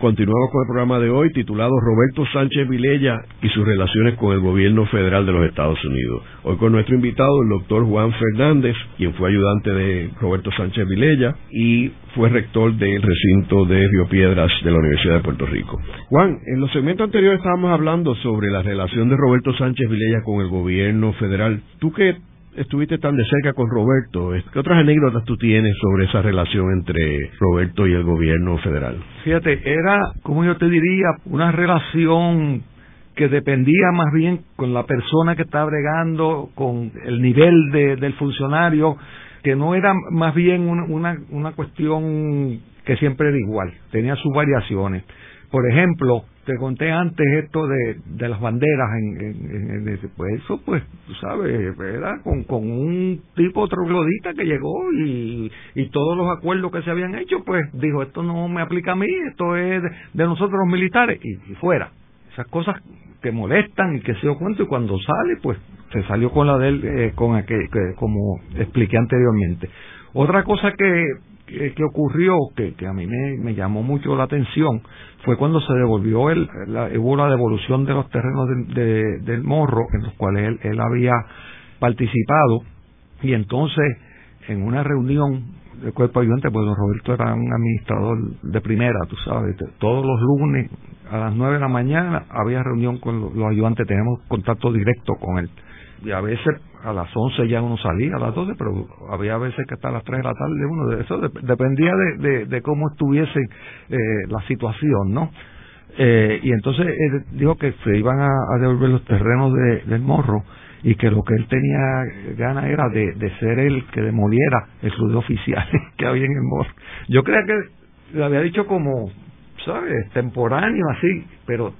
continuamos con el programa de hoy titulado Roberto Sánchez Vilella y sus relaciones con el gobierno federal de los Estados Unidos. Hoy con nuestro invitado, el doctor Juan Fernández, quien fue ayudante de Roberto Sánchez Vilella y fue rector del recinto de Río Piedras de la Universidad de Puerto Rico. Juan, en los segmentos anteriores estábamos hablando sobre la relación de Roberto Sánchez Vilella con el gobierno federal. ¿Tú qué estuviste tan de cerca con Roberto, ¿qué otras anécdotas tú tienes sobre esa relación entre Roberto y el gobierno federal? Fíjate, era, como yo te diría, una relación que dependía más bien con la persona que estaba bregando, con el nivel de, del funcionario, que no era más bien una, una cuestión que siempre era igual, tenía sus variaciones. Por ejemplo, te conté antes esto de, de las banderas en, en, pues eso pues tú sabes era con, con un tipo troglodita que llegó y, y todos los acuerdos que se habían hecho pues dijo esto no me aplica a mí esto es de, nosotros los militares y, fuera. Esas cosas que molestan y que se dio cuenta y cuando sale pues se salió con la de él eh, con aquel, que, como expliqué anteriormente. Otra cosa que que, ocurrió, que, que a mí me, llamó mucho la atención, fue cuando se devolvió, el, la, hubo la devolución de los terrenos de, del morro en los cuales él, él había participado, y entonces en una reunión del cuerpo ayudante, pues don Roberto era un administrador de primera, tú sabes, todos los lunes a las nueve de la mañana había reunión con los, ayudantes, teníamos contacto directo con él. Y a veces a las 11 ya uno salía, a las 12, pero había veces que hasta las 3 de la tarde uno, de eso dependía de, de, cómo estuviese eh, la situación, ¿no? Eh, y entonces él dijo que se iban a, devolver los terrenos de, del morro y que lo que él tenía gana era de, de ser el que demoliera el club de que había en el morro. Yo creía que le había dicho como, ¿sabes? Temporáneo así, pero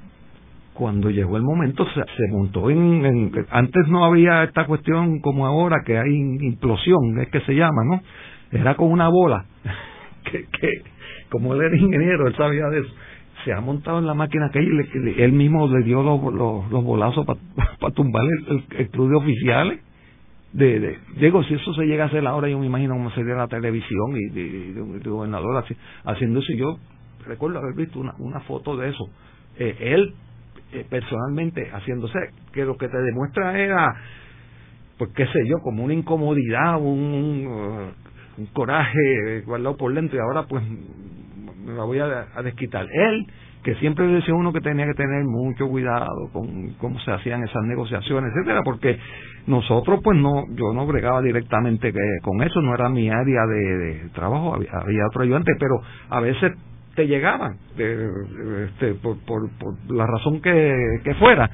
cuando llegó el momento se, montó en, antes no había esta cuestión como ahora que hay implosión es que se llama no era con una bola que, que como él era ingeniero él sabía de eso se ha montado en la máquina que él, mismo le dio los, los, bolazos para tumbar el, el, club de oficiales de, de, digo si eso se llega a hacer ahora yo me imagino cómo sería la televisión y de, gobernador haciendo eso yo recuerdo haber visto una, una foto de eso eh, él eh, personalmente haciéndose, que lo que te demuestra era, pues qué sé yo, como una incomodidad, un, un, coraje guardado por dentro y ahora pues me la voy a, desquitar. Él, que siempre decía uno que tenía que tener mucho cuidado con cómo se hacían esas negociaciones, etcétera, porque nosotros pues no, yo no bregaba directamente con eso, no era mi área de, trabajo, había, había otro ayudante, pero a veces te llegaban este, por, por, la razón que fuera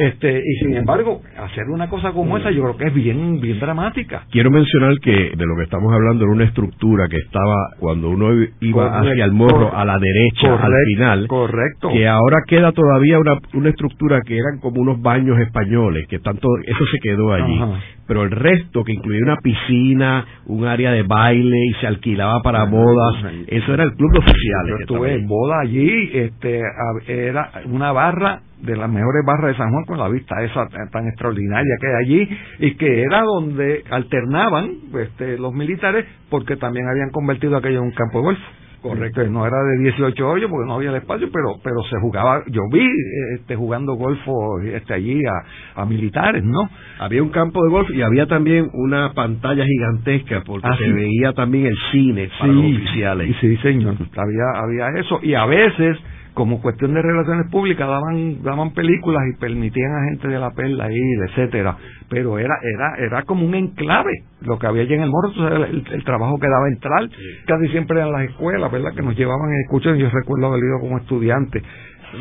este y sin embargo hacer una cosa como esa yo creo que es bien bien dramática. Quiero mencionar que de lo que estamos hablando era una estructura que estaba cuando uno iba hacia el morro a la derecha al final correcto. que ahora queda todavía una, una estructura que eran como unos baños españoles que tanto eso se quedó allí. Pero el resto que incluía una piscina un área de baile y se alquilaba para bodas eso era el club de oficiales yo estuve en boda allí este era una barra de las mejores barras de San Juan con la vista esa tan extraordinaria que hay allí y que era donde alternaban este, los militares porque también habían convertido aquello en un campo de golf. Correcto, no era de 18 hoyos porque no había el espacio, pero pero se jugaba, yo vi este jugando golfo este allí a, militares, ¿no? Había un campo de golf y había también una pantalla gigantesca porque ah, se veía también el cine para los oficiales. Sí, señor, había había eso y a veces como cuestión de relaciones públicas daban daban películas y permitían a gente de la perla ir etcétera. Pero era era era como un enclave lo que había allí en el morro el, trabajo que daba entrar. Casi siempre en las escuelas verdad que nos llevaban en escuchar yo recuerdo haber ido como estudiante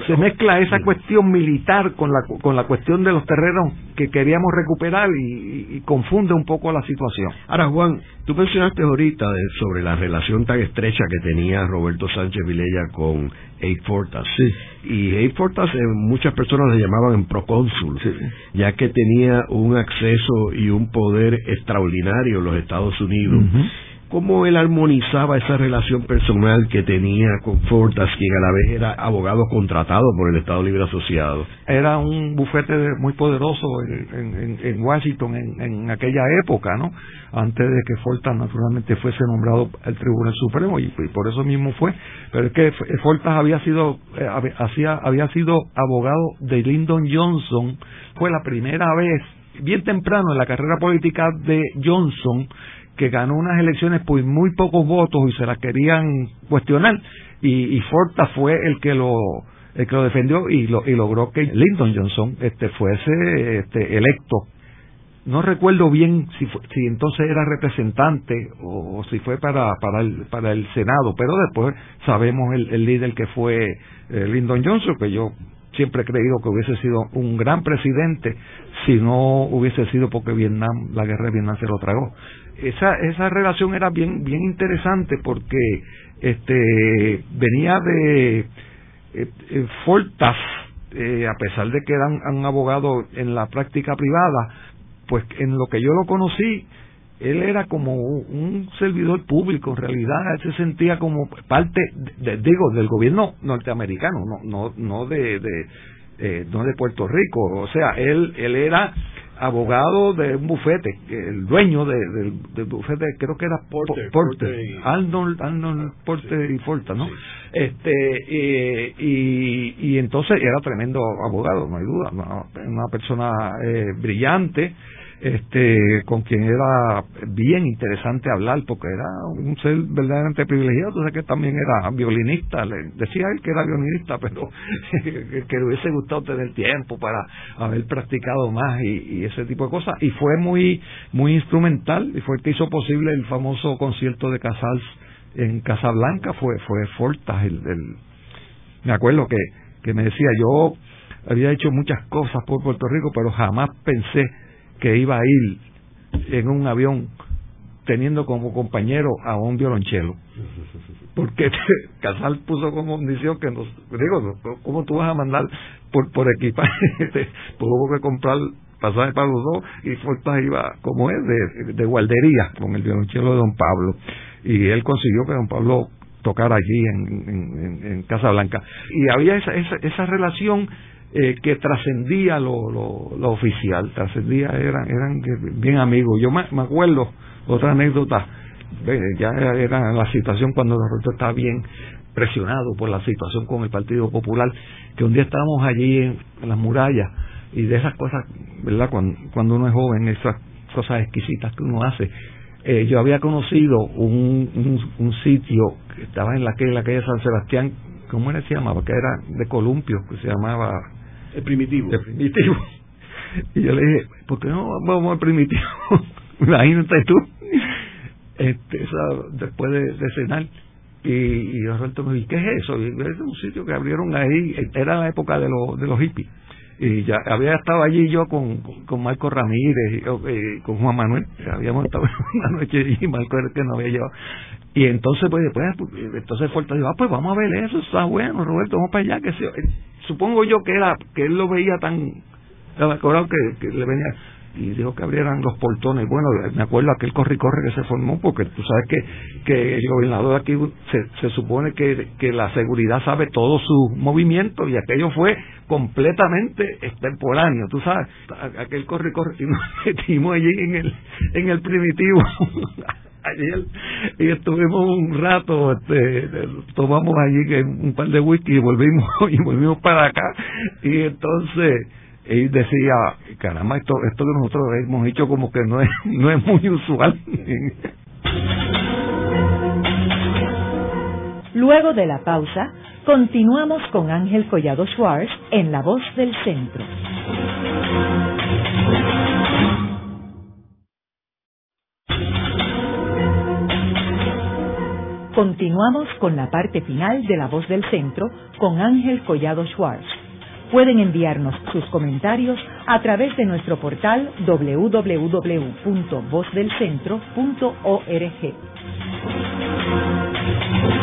se mezcla esa cuestión militar con la, con la cuestión de los terrenos que queríamos recuperar y, confunde un poco la situación. Ahora, Juan, tú mencionaste ahorita sobre la relación tan estrecha que tenía Roberto Sánchez Vilella con Abe Fortas. Sí. Y Abe Fortas, eh, muchas personas le llamaban en procónsul, ya que tenía un acceso y un poder extraordinario en los Estados Unidos. Cómo él armonizaba esa relación personal que tenía con Fortas, quien a la vez era abogado contratado por el Estado Libre Asociado. Era un bufete muy poderoso en, Washington en, aquella época, ¿no? Antes de que Fortas naturalmente fuese nombrado al Tribunal Supremo y, por eso mismo fue. Pero es que Fortas había sido eh, había, había sido abogado de Lyndon Johnson, fue la primera vez bien temprano en la carrera política de Johnson que ganó unas elecciones por muy pocos votos y se las querían cuestionar y, y Forta fue el que lo que lo defendió y, lo, y logró que Lyndon Johnson este fuese este electo. No recuerdo bien si si entonces era representante o, si fue para para el para el senado pero después sabemos el, el líder que fue eh, Lyndon Johnson que yo siempre he creído que hubiese sido un gran presidente si no hubiese sido porque Vietnam la guerra de Vietnam se lo tragó. Esa, esa relación era bien, bien interesante porque este, venía de eh, eh eh, a pesar de que era un, abogado en la práctica privada, pues en lo que yo lo conocí, él era como un servidor público en realidad él se sentía como parte digo del gobierno norteamericano no no no de, de eh, no de Puerto Rico. O sea él él era abogado de un bufete, el dueño de, del, bufete, creo que era Porter, Porter, Arnold, Arnold Porter y Forta, ¿no? Este, eh, y, y entonces era tremendo abogado, no hay duda, una, persona eh, brillante, este con quien era bien interesante hablar porque era un ser verdaderamente privilegiado, entonces que también era violinista, le decía él que era violinista, pero que le hubiese gustado tener tiempo para haber practicado más y, ese tipo de cosas. Y fue muy muy instrumental y fue el que hizo posible el famoso concierto de Casals en Casablanca. Fue fue Fortas el, me acuerdo que que me decía yo había hecho muchas cosas por Puerto Rico pero jamás pensé que iba a ir en un avión teniendo como compañero a un violonchelo. Porque Casal puso como condición que nos, digo, ¿cómo tú vas a mandar por, por equipaje? Tuvo que comprar pasaje para los dos y Fortas iba, como es, de, de guardería con el violonchelo de don Pablo. Y él consiguió que don Pablo tocara allí en, en, en, Casa Blanca. Y había esa, esa, esa relación eh, que trascendía lo, lo, oficial, trascendía, eran, eran bien amigos. Yo me, acuerdo, otra anécdota, ya era la situación cuando Roberto estaba bien presionado por la situación con el Partido Popular, que un día estábamos allí en, las murallas y de esas cosas, ¿verdad? Cuando, cuando uno es joven, esas cosas exquisitas que uno hace. Eh, yo había conocido un, un, sitio que estaba en la calle, la calle San Sebastián, ¿cómo era se llamaba? Que era de columpio, que se llamaba el primitivo. El primitivo. Y yo le dije, ¿por qué no vamos al primitivo? Imagínate tú. Este, después de, cenar. Y, y Roberto me dijo, ¿qué es eso? Y es un sitio que abrieron ahí, era la época de, los de los hippies. Y ya había estado allí yo con, con Marco Ramírez, y, eh, con Juan Manuel, habíamos estado una noche y Marco era el que nos había llevado. Y entonces, pues después, entonces Fuerte dijo, ah, pues vamos a ver eso, está bueno, Roberto, vamos para allá, que se, supongo yo que era que él lo veía tan acordado que, que le venía y dijo que abrieran los portones. Bueno, me acuerdo aquel corre corre que se formó, porque tú sabes que, que el gobernador aquí se, se supone que, que la seguridad sabe todo su movimiento y aquello fue completamente extemporáneo, tú sabes, aquel corre corre y nos metimos allí en el, en el primitivo. ayer y estuvimos un rato este, tomamos allí un par de whisky y volvimos y volvimos para acá y entonces él decía caramba esto esto que nosotros hemos hecho como que no es no es muy usual luego de la pausa continuamos con Ángel Collado Schwartz en La Voz del Centro Continuamos con la parte final de La Voz del Centro con Ángel Collado Schwartz. Pueden enviarnos sus comentarios a través de nuestro portal www.vozdelcentro.org.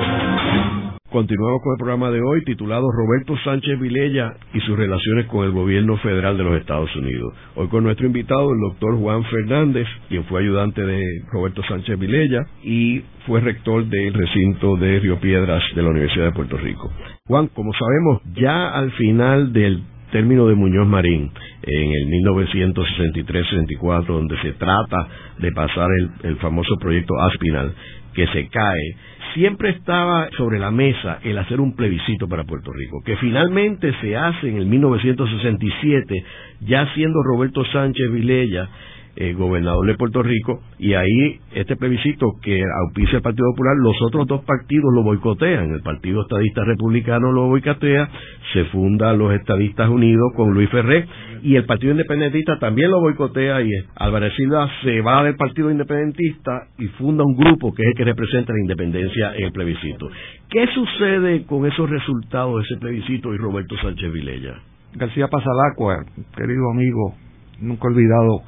Continuamos con el programa de hoy titulado Roberto Sánchez Vilella y sus relaciones con el gobierno federal de los Estados Unidos. Hoy con nuestro invitado, el doctor Juan Fernández, quien fue ayudante de Roberto Sánchez Vilella y fue rector del recinto de Río Piedras de la Universidad de Puerto Rico. Juan, como sabemos, ya al final del término de Muñoz Marín en el 1963-64, donde se trata de pasar el, el famoso proyecto Aspinal, que se cae, siempre estaba sobre la mesa el hacer un plebiscito para Puerto Rico, que finalmente se hace en el 1967, ya siendo Roberto Sánchez Vilella eh, gobernador de Puerto Rico, y ahí este plebiscito que auspicia el Partido Popular, los otros dos partidos lo boicotean. El Partido Estadista Republicano lo boicotea, se funda los Estadistas Unidos con Luis Ferré, y el Partido Independentista también lo boicotea, y Álvarez Silva se va del Partido Independentista y funda un grupo que es el que representa la independencia en el plebiscito. ¿Qué sucede con esos resultados de ese plebiscito y Roberto Sánchez Vilella? García Pasalacua, querido amigo, nunca olvidado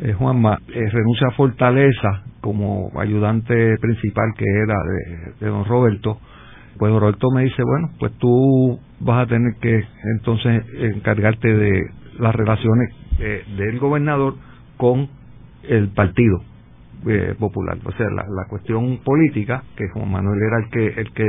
eh, Juanma eh, renuncia a Fortaleza como ayudante principal que era de, don Roberto, pues don Roberto me dice, bueno, pues tú vas a tener que entonces encargarte de las relaciones eh, del gobernador con el partido eh, popular, o sea, la, cuestión política, que Juan Manuel era el que el que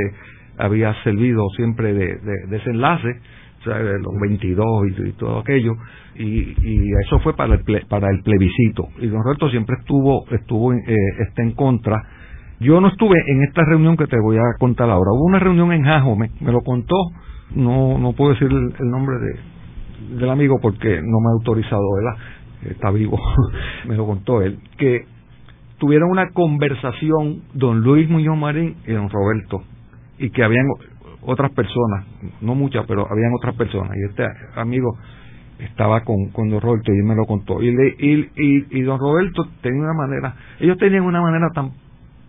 había servido siempre de, de, de ese enlace, de los 22 y, todo aquello, y, y, eso fue para el, para el plebiscito. Y don Roberto siempre estuvo, estuvo eh, está en contra. Yo no estuve en esta reunión que te voy a contar ahora. Hubo una reunión en Jajome, me lo contó, no, no puedo decir el, nombre de, del amigo porque no me ha autorizado. Está vivo, me lo contó él, que tuvieron una conversación don Luis Muñoz Marín y don Roberto, y que habían otras personas, no muchas, pero habían otras personas. Y este amigo estaba con, con don Roberto y él me lo contó. Y, le, y, y, don Roberto tenía una manera, ellos tenían una manera tan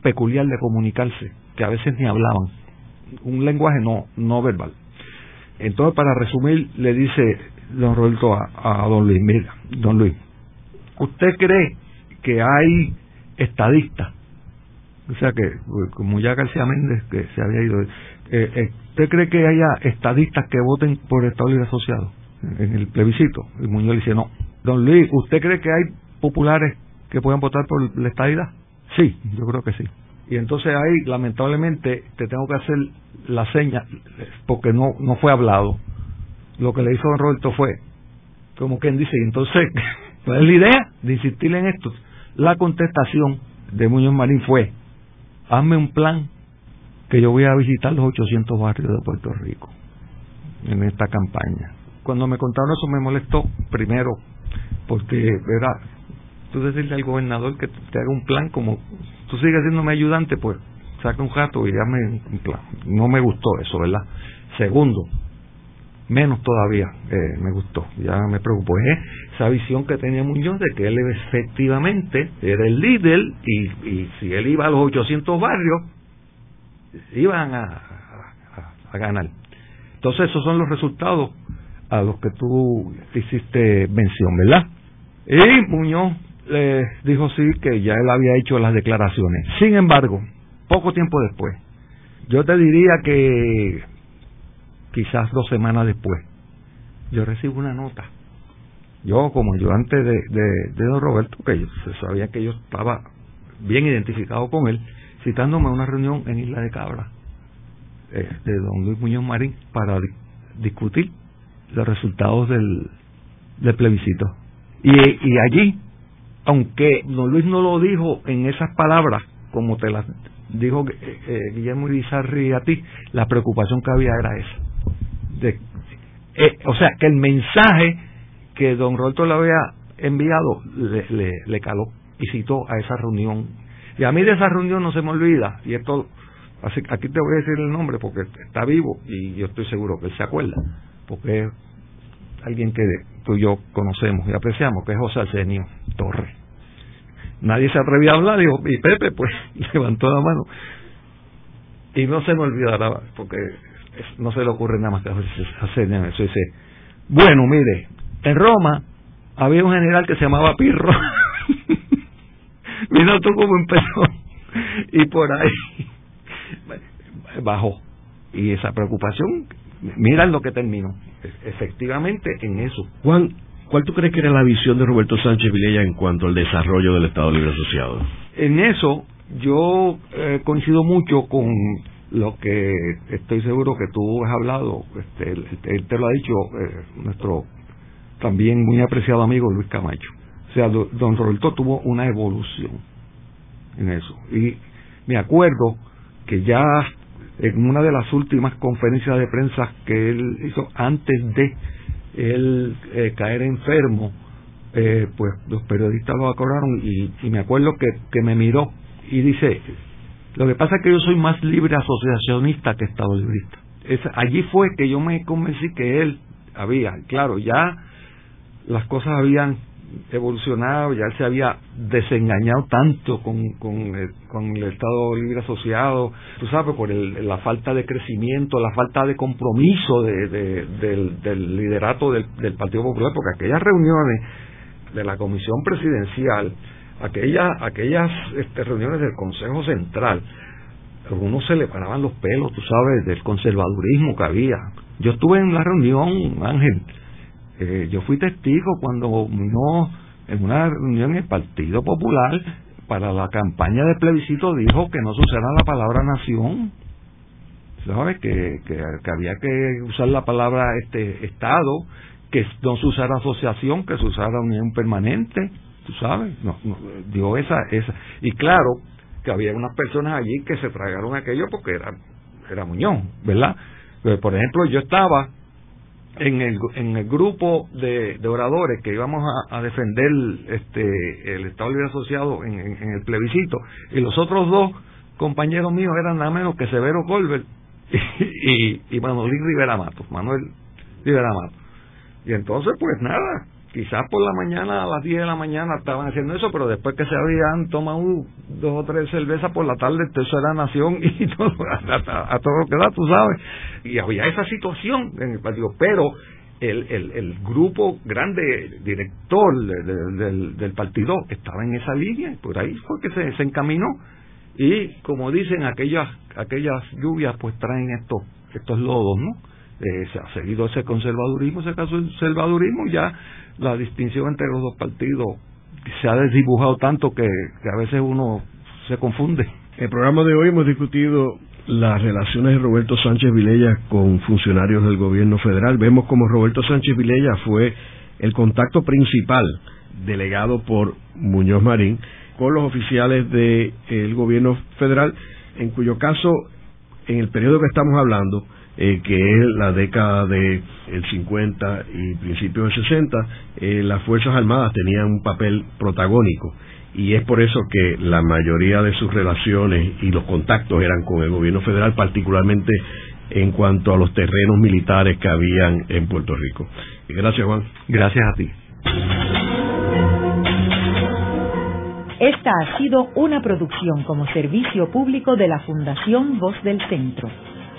peculiar de comunicarse que a veces ni hablaban, un lenguaje no, no verbal. Entonces, para resumir, le dice don Roberto a, a don Luis, mira, don Luis, ¿usted cree que hay estadistas? O sea que, como ya García Méndez, que se había ido, eh, eh, ¿usted cree que haya estadistas que voten por Estado Libre Asociado? en el plebiscito. Y Muñoz dice, no. Don Luis, ¿usted cree que hay populares que puedan votar por la estadidad? Sí, yo creo que sí. Y entonces ahí, lamentablemente, te tengo que hacer la seña, porque no, no fue hablado. Lo que le hizo don Roberto fue, como quien dice, entonces, ¿cuál es la idea de insistir en esto? La contestación de Muñoz Marín fue, hazme un plan que yo voy a visitar los 800 barrios de Puerto Rico en esta campaña cuando me contaron eso me molestó, primero, porque, ¿verdad? Tú decirle al gobernador que te haga un plan como tú sigues mi ayudante, pues saca un jato y me un plan. No me gustó eso, ¿verdad? Segundo, menos todavía eh, me gustó, ya me preocupó, es esa visión que tenía Muñoz de que él efectivamente era el líder y, y si él iba a los 800 barrios, iban a, a, ganar. Entonces esos son los resultados a los que tú hiciste mención, ¿verdad? Y Muñoz le dijo sí que ya él había hecho las declaraciones. Sin embargo, poco tiempo después, yo te diría que quizás dos semanas después, yo recibo una nota. Yo, como yo antes de, de, don Roberto, que yo sabía que yo estaba bien identificado con él, citándome a una reunión en Isla de Cabra eh, de don Luis Muñoz Marín para discutir los resultados del, del plebiscito. Y, y allí, aunque don Luis no lo dijo en esas palabras, como te las dijo eh, eh, Guillermo Irizarri a ti, la preocupación que había era esa. De, eh, o sea, que el mensaje que don Roberto le había enviado le, le, le caló y citó a esa reunión. Y a mí de esa reunión no se me olvida, y esto, así, aquí te voy a decir el nombre porque está vivo y yo estoy seguro que él se acuerda porque es alguien que tú y yo conocemos y apreciamos, que es José Arsenio Torres. Nadie se atrevía a hablar, y Pepe pues levantó la mano. Y no se me olvidará, porque no se le ocurre nada más que Arsenio eso. Dice, bueno, mire, en Roma había un general que se llamaba Pirro. Mira tú cómo empezó. Y por ahí bajó Y esa preocupación, mira lo que terminó, efectivamente en eso. Juan, ¿cuál tú crees que era la visión de Roberto Sánchez Vilella en cuanto al desarrollo del Estado Libre Asociado? En eso yo eh, coincido mucho con lo que estoy seguro que tú has hablado, este, él, te lo ha dicho eh, nuestro también muy apreciado amigo Luis Camacho. O sea, don Roberto tuvo una evolución en eso. Y me acuerdo que ya en una de las últimas conferencias de prensa que él hizo antes de él eh, caer enfermo, eh, pues los periodistas lo acordaron y, me acuerdo que, que me miró y dice, lo que pasa es que yo soy más libre asociacionista que Estado librista. Allí fue que yo me convencí que él había, claro, ya las cosas habían evolucionado, ya él se había desengañado tanto con, con, el, con el Estado Libre Asociado, tú sabes, por el, la falta de crecimiento, la falta de compromiso de, del, liderato del, Partido Popular, porque aquellas reuniones de la Comisión Presidencial, aquellas, aquellas este, reuniones del Consejo Central, algunos se le paraban los pelos, tú sabes, del conservadurismo que había. Yo estuve en la reunión, Ángel, eh, yo fui testigo cuando no en una reunión en el Partido Popular para la campaña de plebiscito dijo que no se usara la palabra nación, ¿sabes? Que, que, había que usar la palabra este Estado, que no se usara asociación, que se usara unión permanente tú sabes, no, no, dio esa, esa. Y claro, que había unas personas allí que se tragaron aquello porque era, era Muñón, ¿verdad? Por ejemplo, yo estaba en el, en el grupo de, de oradores que íbamos a, defender este, el Estado Libre Asociado en, el plebiscito, y los otros dos compañeros míos eran nada menos que Severo Colbert y, y, Manuel Rivera Mato, Manuel Rivera Mato. Y entonces, pues nada, quizás por la mañana, a las 10 de la mañana estaban haciendo eso, pero después que se habían tomado dos o tres cervezas por la tarde, eso era nación y todo, a, todo lo que da, tú sabes. Y había esa situación en el partido, pero el, el, el grupo grande director del, del partido estaba en esa línea, por ahí fue que se, se encaminó. Y como dicen, aquellas, aquellas lluvias pues traen estos, estos lodos, ¿no? Eh, se ha seguido ese conservadurismo, ese conservadurismo, ya la distinción entre los dos partidos se ha desdibujado tanto que, a veces uno se confunde. En el programa de hoy hemos discutido las relaciones de Roberto Sánchez Vilella con funcionarios del gobierno federal. Vemos como Roberto Sánchez Vilella fue el contacto principal delegado por Muñoz Marín con los oficiales del gobierno federal, en cuyo caso, en el periodo que estamos hablando, eh, que es la década del el 50 y principios del 60, eh, las Fuerzas Armadas tenían un papel protagónico y es por eso que la mayoría de sus relaciones y los contactos eran con el gobierno federal, particularmente en cuanto a los terrenos militares que habían en Puerto Rico. Gracias, Juan. Gracias a ti. Esta ha sido una producción como servicio público de la Fundación Voz del Centro.